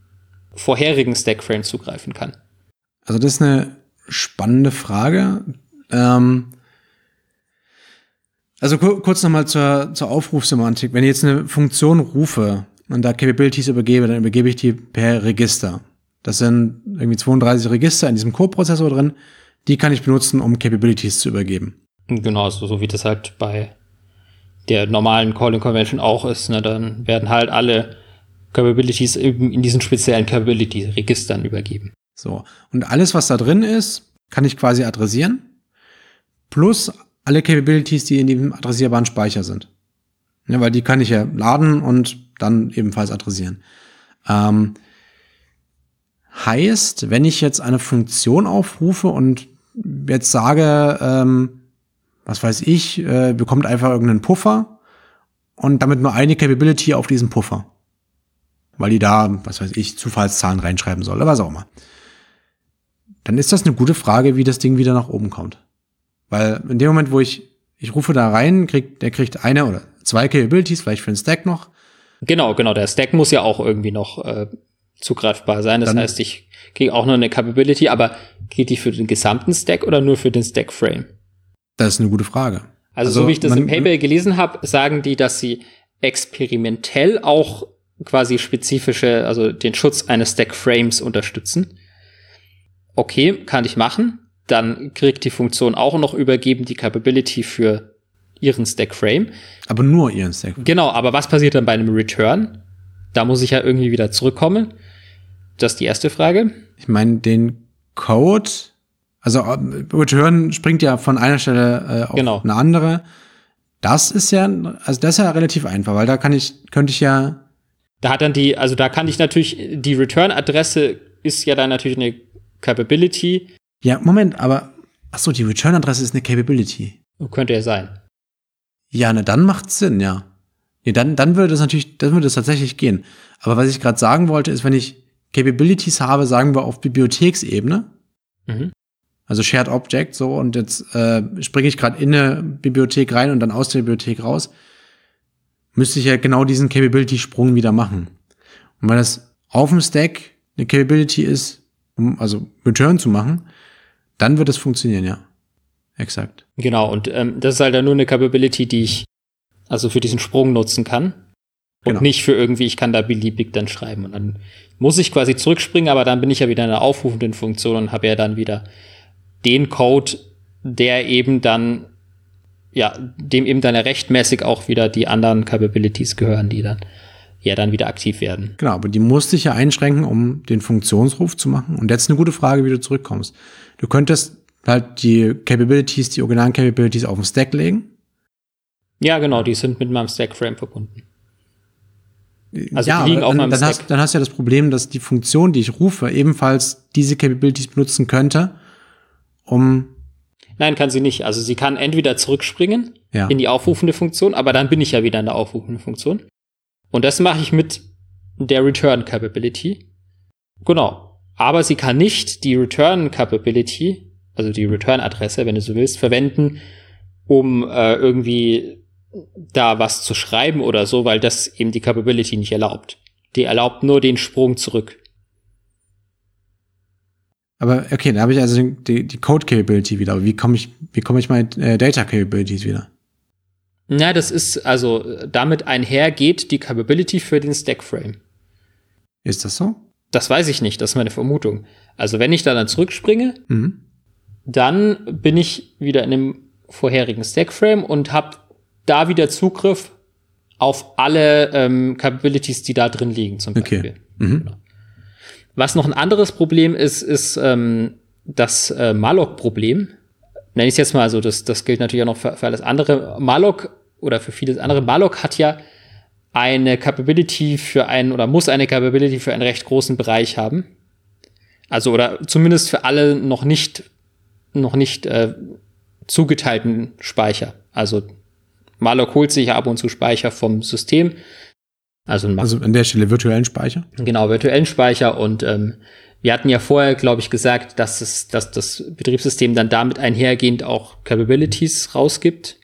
vorherigen Stack-Frame zugreifen kann. Also das ist eine spannende Frage. Ähm, also kur kurz nochmal zur, zur Aufrufsemantik. Wenn ich jetzt eine Funktion rufe und da Capabilities übergebe, dann übergebe ich die per Register. Das sind irgendwie 32 Register in diesem Core-Prozessor drin. Die kann ich benutzen, um Capabilities zu übergeben. Genau, so, so wie das halt bei der normalen Calling Convention auch ist. Ne? Dann werden halt alle Capabilities in diesen speziellen Capability-Registern übergeben. So. Und alles, was da drin ist, kann ich quasi adressieren. Plus alle Capabilities, die in dem adressierbaren Speicher sind. Ja, weil die kann ich ja laden und dann ebenfalls adressieren. Ähm, heißt, wenn ich jetzt eine Funktion aufrufe und jetzt sage, ähm, was weiß ich, äh, bekommt einfach irgendeinen Puffer und damit nur eine Capability auf diesen Puffer. Weil die da, was weiß ich, Zufallszahlen reinschreiben soll oder was auch immer. Dann ist das eine gute Frage, wie das Ding wieder nach oben kommt. Weil in dem Moment, wo ich, ich rufe da rein, kriegt, der kriegt eine oder zwei Capabilities, vielleicht für den Stack noch. Genau, genau. Der Stack muss ja auch irgendwie noch äh, zugreifbar sein. Das Dann, heißt, ich kriege auch noch eine Capability, aber geht die für den gesamten Stack oder nur für den Stack Frame? Das ist eine gute Frage. Also, also so wie ich das man, im Paper gelesen habe, sagen die, dass sie experimentell auch quasi spezifische, also den Schutz eines Stack Frames unterstützen. Okay, kann ich machen. Dann kriegt die Funktion auch noch übergeben die Capability für ihren Stack Frame. Aber nur ihren Stack Frame. Genau, aber was passiert dann bei einem Return? Da muss ich ja irgendwie wieder zurückkommen. Das ist die erste Frage. Ich meine, den Code, also äh, Return springt ja von einer Stelle äh, auf genau. eine andere. Das ist ja, also das ist ja relativ einfach, weil da kann ich, könnte ich ja. Da hat dann die, also da kann ich natürlich, die Return-Adresse ist ja dann natürlich eine Capability. Ja, Moment, aber, ach so, die Return-Adresse ist eine Capability. Könnte ja sein. Ja, ne, dann macht's Sinn, ja. Ja, dann, dann würde es natürlich, dann würde es tatsächlich gehen. Aber was ich gerade sagen wollte, ist, wenn ich Capabilities habe, sagen wir auf Bibliotheksebene, mhm. also Shared Object, so, und jetzt äh, springe ich gerade in eine Bibliothek rein und dann aus der Bibliothek raus, müsste ich ja genau diesen Capability-Sprung wieder machen. Und wenn das auf dem Stack eine Capability ist, um also Return zu machen, dann wird es funktionieren, ja. Exakt. Genau, und ähm, das ist halt dann nur eine Capability, die ich also für diesen Sprung nutzen kann. Und genau. nicht für irgendwie, ich kann da beliebig dann schreiben. Und dann muss ich quasi zurückspringen, aber dann bin ich ja wieder in der aufrufenden Funktion und habe ja dann wieder den Code, der eben dann, ja, dem eben dann rechtmäßig auch wieder die anderen Capabilities gehören, die dann ja dann wieder aktiv werden. Genau, aber die musste ich ja einschränken, um den Funktionsruf zu machen. Und jetzt eine gute Frage, wie du zurückkommst. Du könntest halt die Capabilities, die originalen Capabilities auf den Stack legen ja, genau, die sind mit meinem Stack-Frame verbunden. Also ja, die liegen auf meinem dann Stack. Hast, dann hast du ja das Problem, dass die Funktion, die ich rufe, ebenfalls diese Capabilities benutzen könnte, um Nein, kann sie nicht. Also sie kann entweder zurückspringen ja. in die aufrufende Funktion, aber dann bin ich ja wieder in der aufrufenden Funktion. Und das mache ich mit der Return Capability. Genau. Aber sie kann nicht die Return Capability, also die Return Adresse, wenn du so willst, verwenden, um äh, irgendwie da was zu schreiben oder so, weil das eben die Capability nicht erlaubt. Die erlaubt nur den Sprung zurück. Aber okay, da habe ich also die, die Code Capability wieder. Aber wie komme ich, wie komme ich meine äh, Data Capabilities wieder? Na, das ist also damit einhergeht die Capability für den Stack Frame. Ist das so? Das weiß ich nicht, das ist meine Vermutung. Also wenn ich da dann zurückspringe, mhm. dann bin ich wieder in dem vorherigen Stack Frame und habe da wieder Zugriff auf alle ähm, Capabilities, die da drin liegen, zum Beispiel. Okay. Mhm. Genau. Was noch ein anderes Problem ist, ist ähm, das äh, Malloc-Problem. Nenne ich es jetzt mal, also das, das gilt natürlich auch noch für, für alles andere. Malloc oder für vieles andere. Malloc hat ja eine Capability für einen oder muss eine Capability für einen recht großen Bereich haben. Also oder zumindest für alle noch nicht noch nicht äh, zugeteilten Speicher. Also Malloc holt sich ja ab und zu Speicher vom System. Also, also an der Stelle virtuellen Speicher? Genau, virtuellen Speicher. Und ähm, wir hatten ja vorher, glaube ich, gesagt, dass, es, dass das Betriebssystem dann damit einhergehend auch Capabilities rausgibt.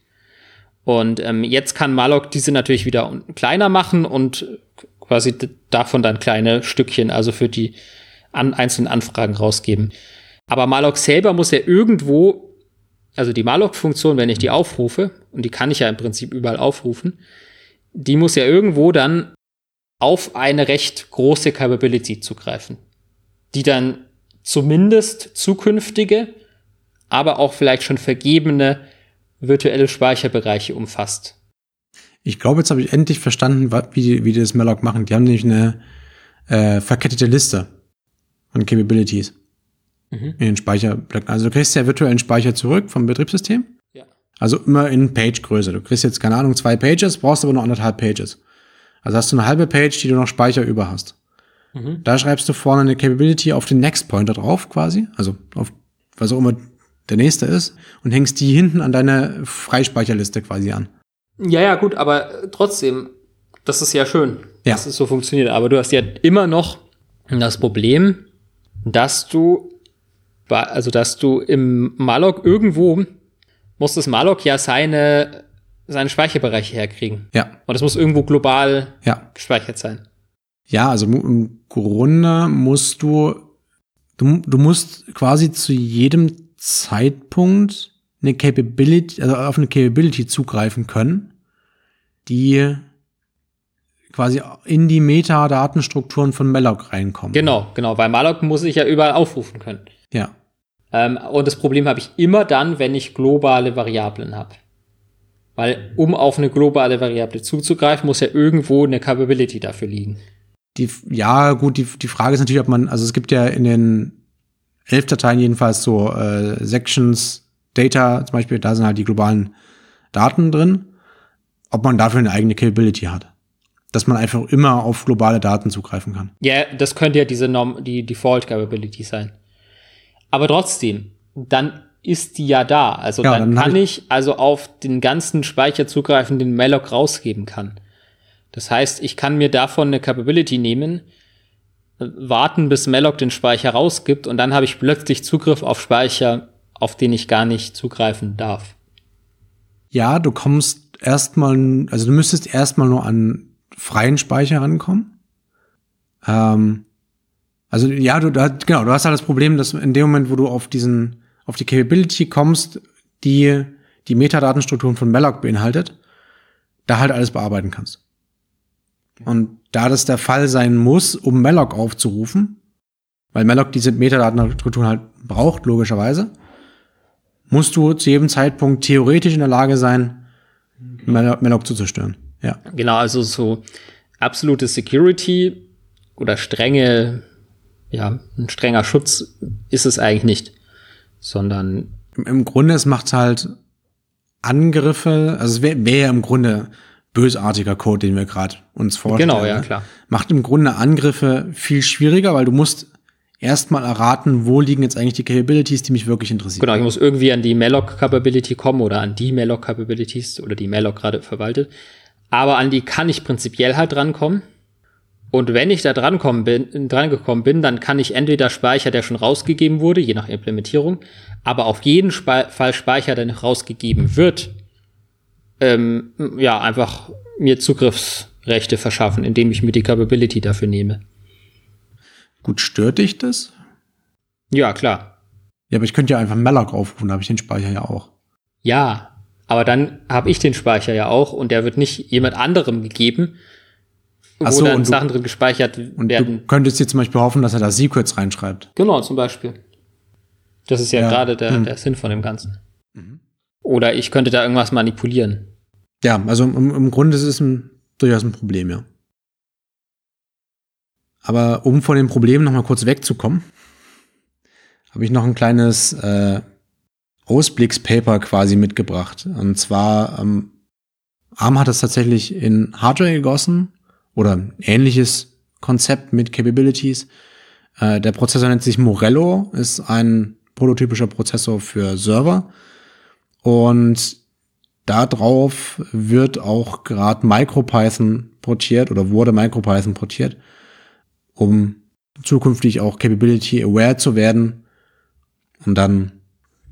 Und ähm, jetzt kann Malloc diese natürlich wieder kleiner machen und quasi davon dann kleine Stückchen, also für die an einzelnen Anfragen rausgeben. Aber Malloc selber muss ja irgendwo also die malloc-Funktion, wenn ich die aufrufe, und die kann ich ja im Prinzip überall aufrufen, die muss ja irgendwo dann auf eine recht große Capability zugreifen, die dann zumindest zukünftige, aber auch vielleicht schon vergebene virtuelle Speicherbereiche umfasst. Ich glaube, jetzt habe ich endlich verstanden, wie die, wie die das Malloc machen. Die haben nämlich eine äh, verkettete Liste von Capabilities mhm. in den Speicherblöcken. Also du kriegst ja virtuellen Speicher zurück vom Betriebssystem. Ja. Also immer in Page-Größe. Du kriegst jetzt, keine Ahnung, zwei Pages, brauchst aber noch anderthalb Pages. Also hast du eine halbe Page, die du noch Speicher über hast. Mhm. Da schreibst du vorne eine Capability auf den Next Pointer drauf, quasi. Also auf was auch immer der nächste ist. Und hängst die hinten an deine Freispeicherliste quasi an. Ja, ja, gut, aber trotzdem, das ist ja schön, ja. dass es so funktioniert. Aber du hast ja immer noch das Problem, dass du, also dass du im Malloc irgendwo muss das Malloc ja seine, seine Speicherbereiche herkriegen. Ja. Und das muss irgendwo global ja. gespeichert sein. Ja, also im Grunde musst du, du, du musst quasi zu jedem Zeitpunkt eine Capability, also auf eine Capability zugreifen können, die quasi in die Metadatenstrukturen von Malloc reinkommen. Genau, genau, weil Malloc muss ich ja überall aufrufen können. Ja. Ähm, und das Problem habe ich immer dann, wenn ich globale Variablen habe. Weil um auf eine globale Variable zuzugreifen, muss ja irgendwo eine Capability dafür liegen. Die, ja, gut, die, die Frage ist natürlich, ob man, also es gibt ja in den elf Dateien jedenfalls so äh, Sections, Data zum Beispiel, da sind halt die globalen Daten drin, ob man dafür eine eigene Capability hat. Dass man einfach immer auf globale Daten zugreifen kann. Ja, das könnte ja diese Norm, die Default Capability sein. Aber trotzdem, dann ist die ja da. Also ja, dann, dann kann ich, ich also auf den ganzen Speicher zugreifen, den Malloc rausgeben kann. Das heißt, ich kann mir davon eine Capability nehmen, warten, bis Malloc den Speicher rausgibt und dann habe ich plötzlich Zugriff auf Speicher, auf den ich gar nicht zugreifen darf. Ja, du kommst erstmal, also du müsstest erstmal nur an freien Speicher rankommen. Ähm, also ja, du, da, genau, du hast halt das Problem, dass in dem Moment, wo du auf diesen, auf die Capability kommst, die die Metadatenstrukturen von Malloc beinhaltet, da halt alles bearbeiten kannst. Und da das der Fall sein muss, um Malloc aufzurufen, weil Malloc diese Metadatenstrukturen halt braucht, logischerweise, musst du zu jedem Zeitpunkt theoretisch in der Lage sein, Malloc, Malloc zu zerstören. Ja. Genau, also so absolute Security oder strenge, ja, ein strenger Schutz ist es eigentlich nicht, sondern im Grunde es macht halt Angriffe, also es wäre wär im Grunde bösartiger Code, den wir gerade uns vorstellen. Genau, ja, klar. Macht im Grunde Angriffe viel schwieriger, weil du musst erstmal erraten, wo liegen jetzt eigentlich die Capabilities, die mich wirklich interessieren. Genau, ich muss irgendwie an die Malloc Capability kommen oder an die Malloc Capabilities oder die Malloc gerade verwaltet. Aber an die kann ich prinzipiell halt drankommen. Und wenn ich da drankommen bin, drangekommen bin, dann kann ich entweder Speicher, der schon rausgegeben wurde, je nach Implementierung, aber auf jeden Fall Speicher, der noch rausgegeben wird, ähm, ja, einfach mir Zugriffsrechte verschaffen, indem ich mir die Capability dafür nehme. Gut, stört dich das? Ja, klar. Ja, aber ich könnte ja einfach Malloc aufrufen, da habe ich den Speicher ja auch. Ja, aber dann habe ich den Speicher ja auch und der wird nicht jemand anderem gegeben, wo so, dann Sachen du, drin gespeichert und werden. Du könntest jetzt zum Beispiel hoffen, dass er da Secrets reinschreibt. Genau, zum Beispiel. Das ist ja, ja. gerade der, hm. der Sinn von dem Ganzen. Mhm. Oder ich könnte da irgendwas manipulieren. Ja, also im, im Grunde ist es ein, durchaus ein Problem, ja. Aber um von den Problemen noch mal kurz wegzukommen, habe ich noch ein kleines äh, Ausblickspaper quasi mitgebracht. Und zwar, ähm, ARM hat das tatsächlich in Hardware gegossen oder ähnliches Konzept mit Capabilities. Äh, der Prozessor nennt sich Morello, ist ein prototypischer Prozessor für Server. Und Darauf wird auch gerade MicroPython portiert oder wurde MicroPython portiert, um zukünftig auch Capability aware zu werden und dann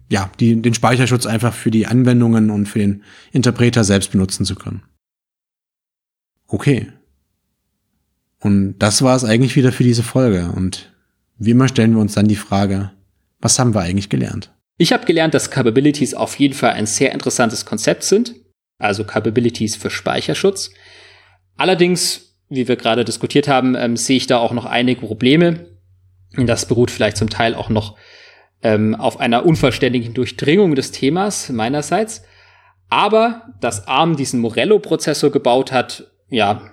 ja, die, den Speicherschutz einfach für die Anwendungen und für den Interpreter selbst benutzen zu können. Okay. Und das war es eigentlich wieder für diese Folge. Und wie immer stellen wir uns dann die Frage, was haben wir eigentlich gelernt? Ich habe gelernt, dass Capabilities auf jeden Fall ein sehr interessantes Konzept sind, also Capabilities für Speicherschutz. Allerdings, wie wir gerade diskutiert haben, ähm, sehe ich da auch noch einige Probleme. Das beruht vielleicht zum Teil auch noch ähm, auf einer unvollständigen Durchdringung des Themas meinerseits. Aber dass ARM diesen Morello-Prozessor gebaut hat, ja,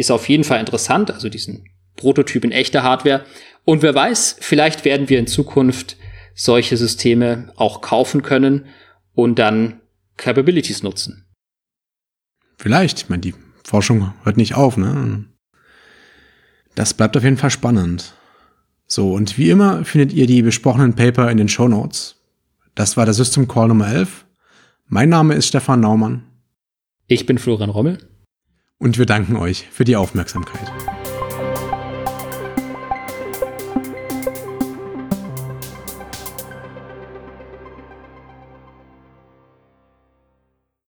ist auf jeden Fall interessant, also diesen Prototyp in echter Hardware. Und wer weiß, vielleicht werden wir in Zukunft solche Systeme auch kaufen können und dann Capabilities nutzen. Vielleicht, ich meine, die Forschung hört nicht auf, ne? Das bleibt auf jeden Fall spannend. So, und wie immer findet ihr die besprochenen Paper in den Show Notes. Das war der System Call Nummer 11. Mein Name ist Stefan Naumann. Ich bin Florian Rommel. Und wir danken euch für die Aufmerksamkeit.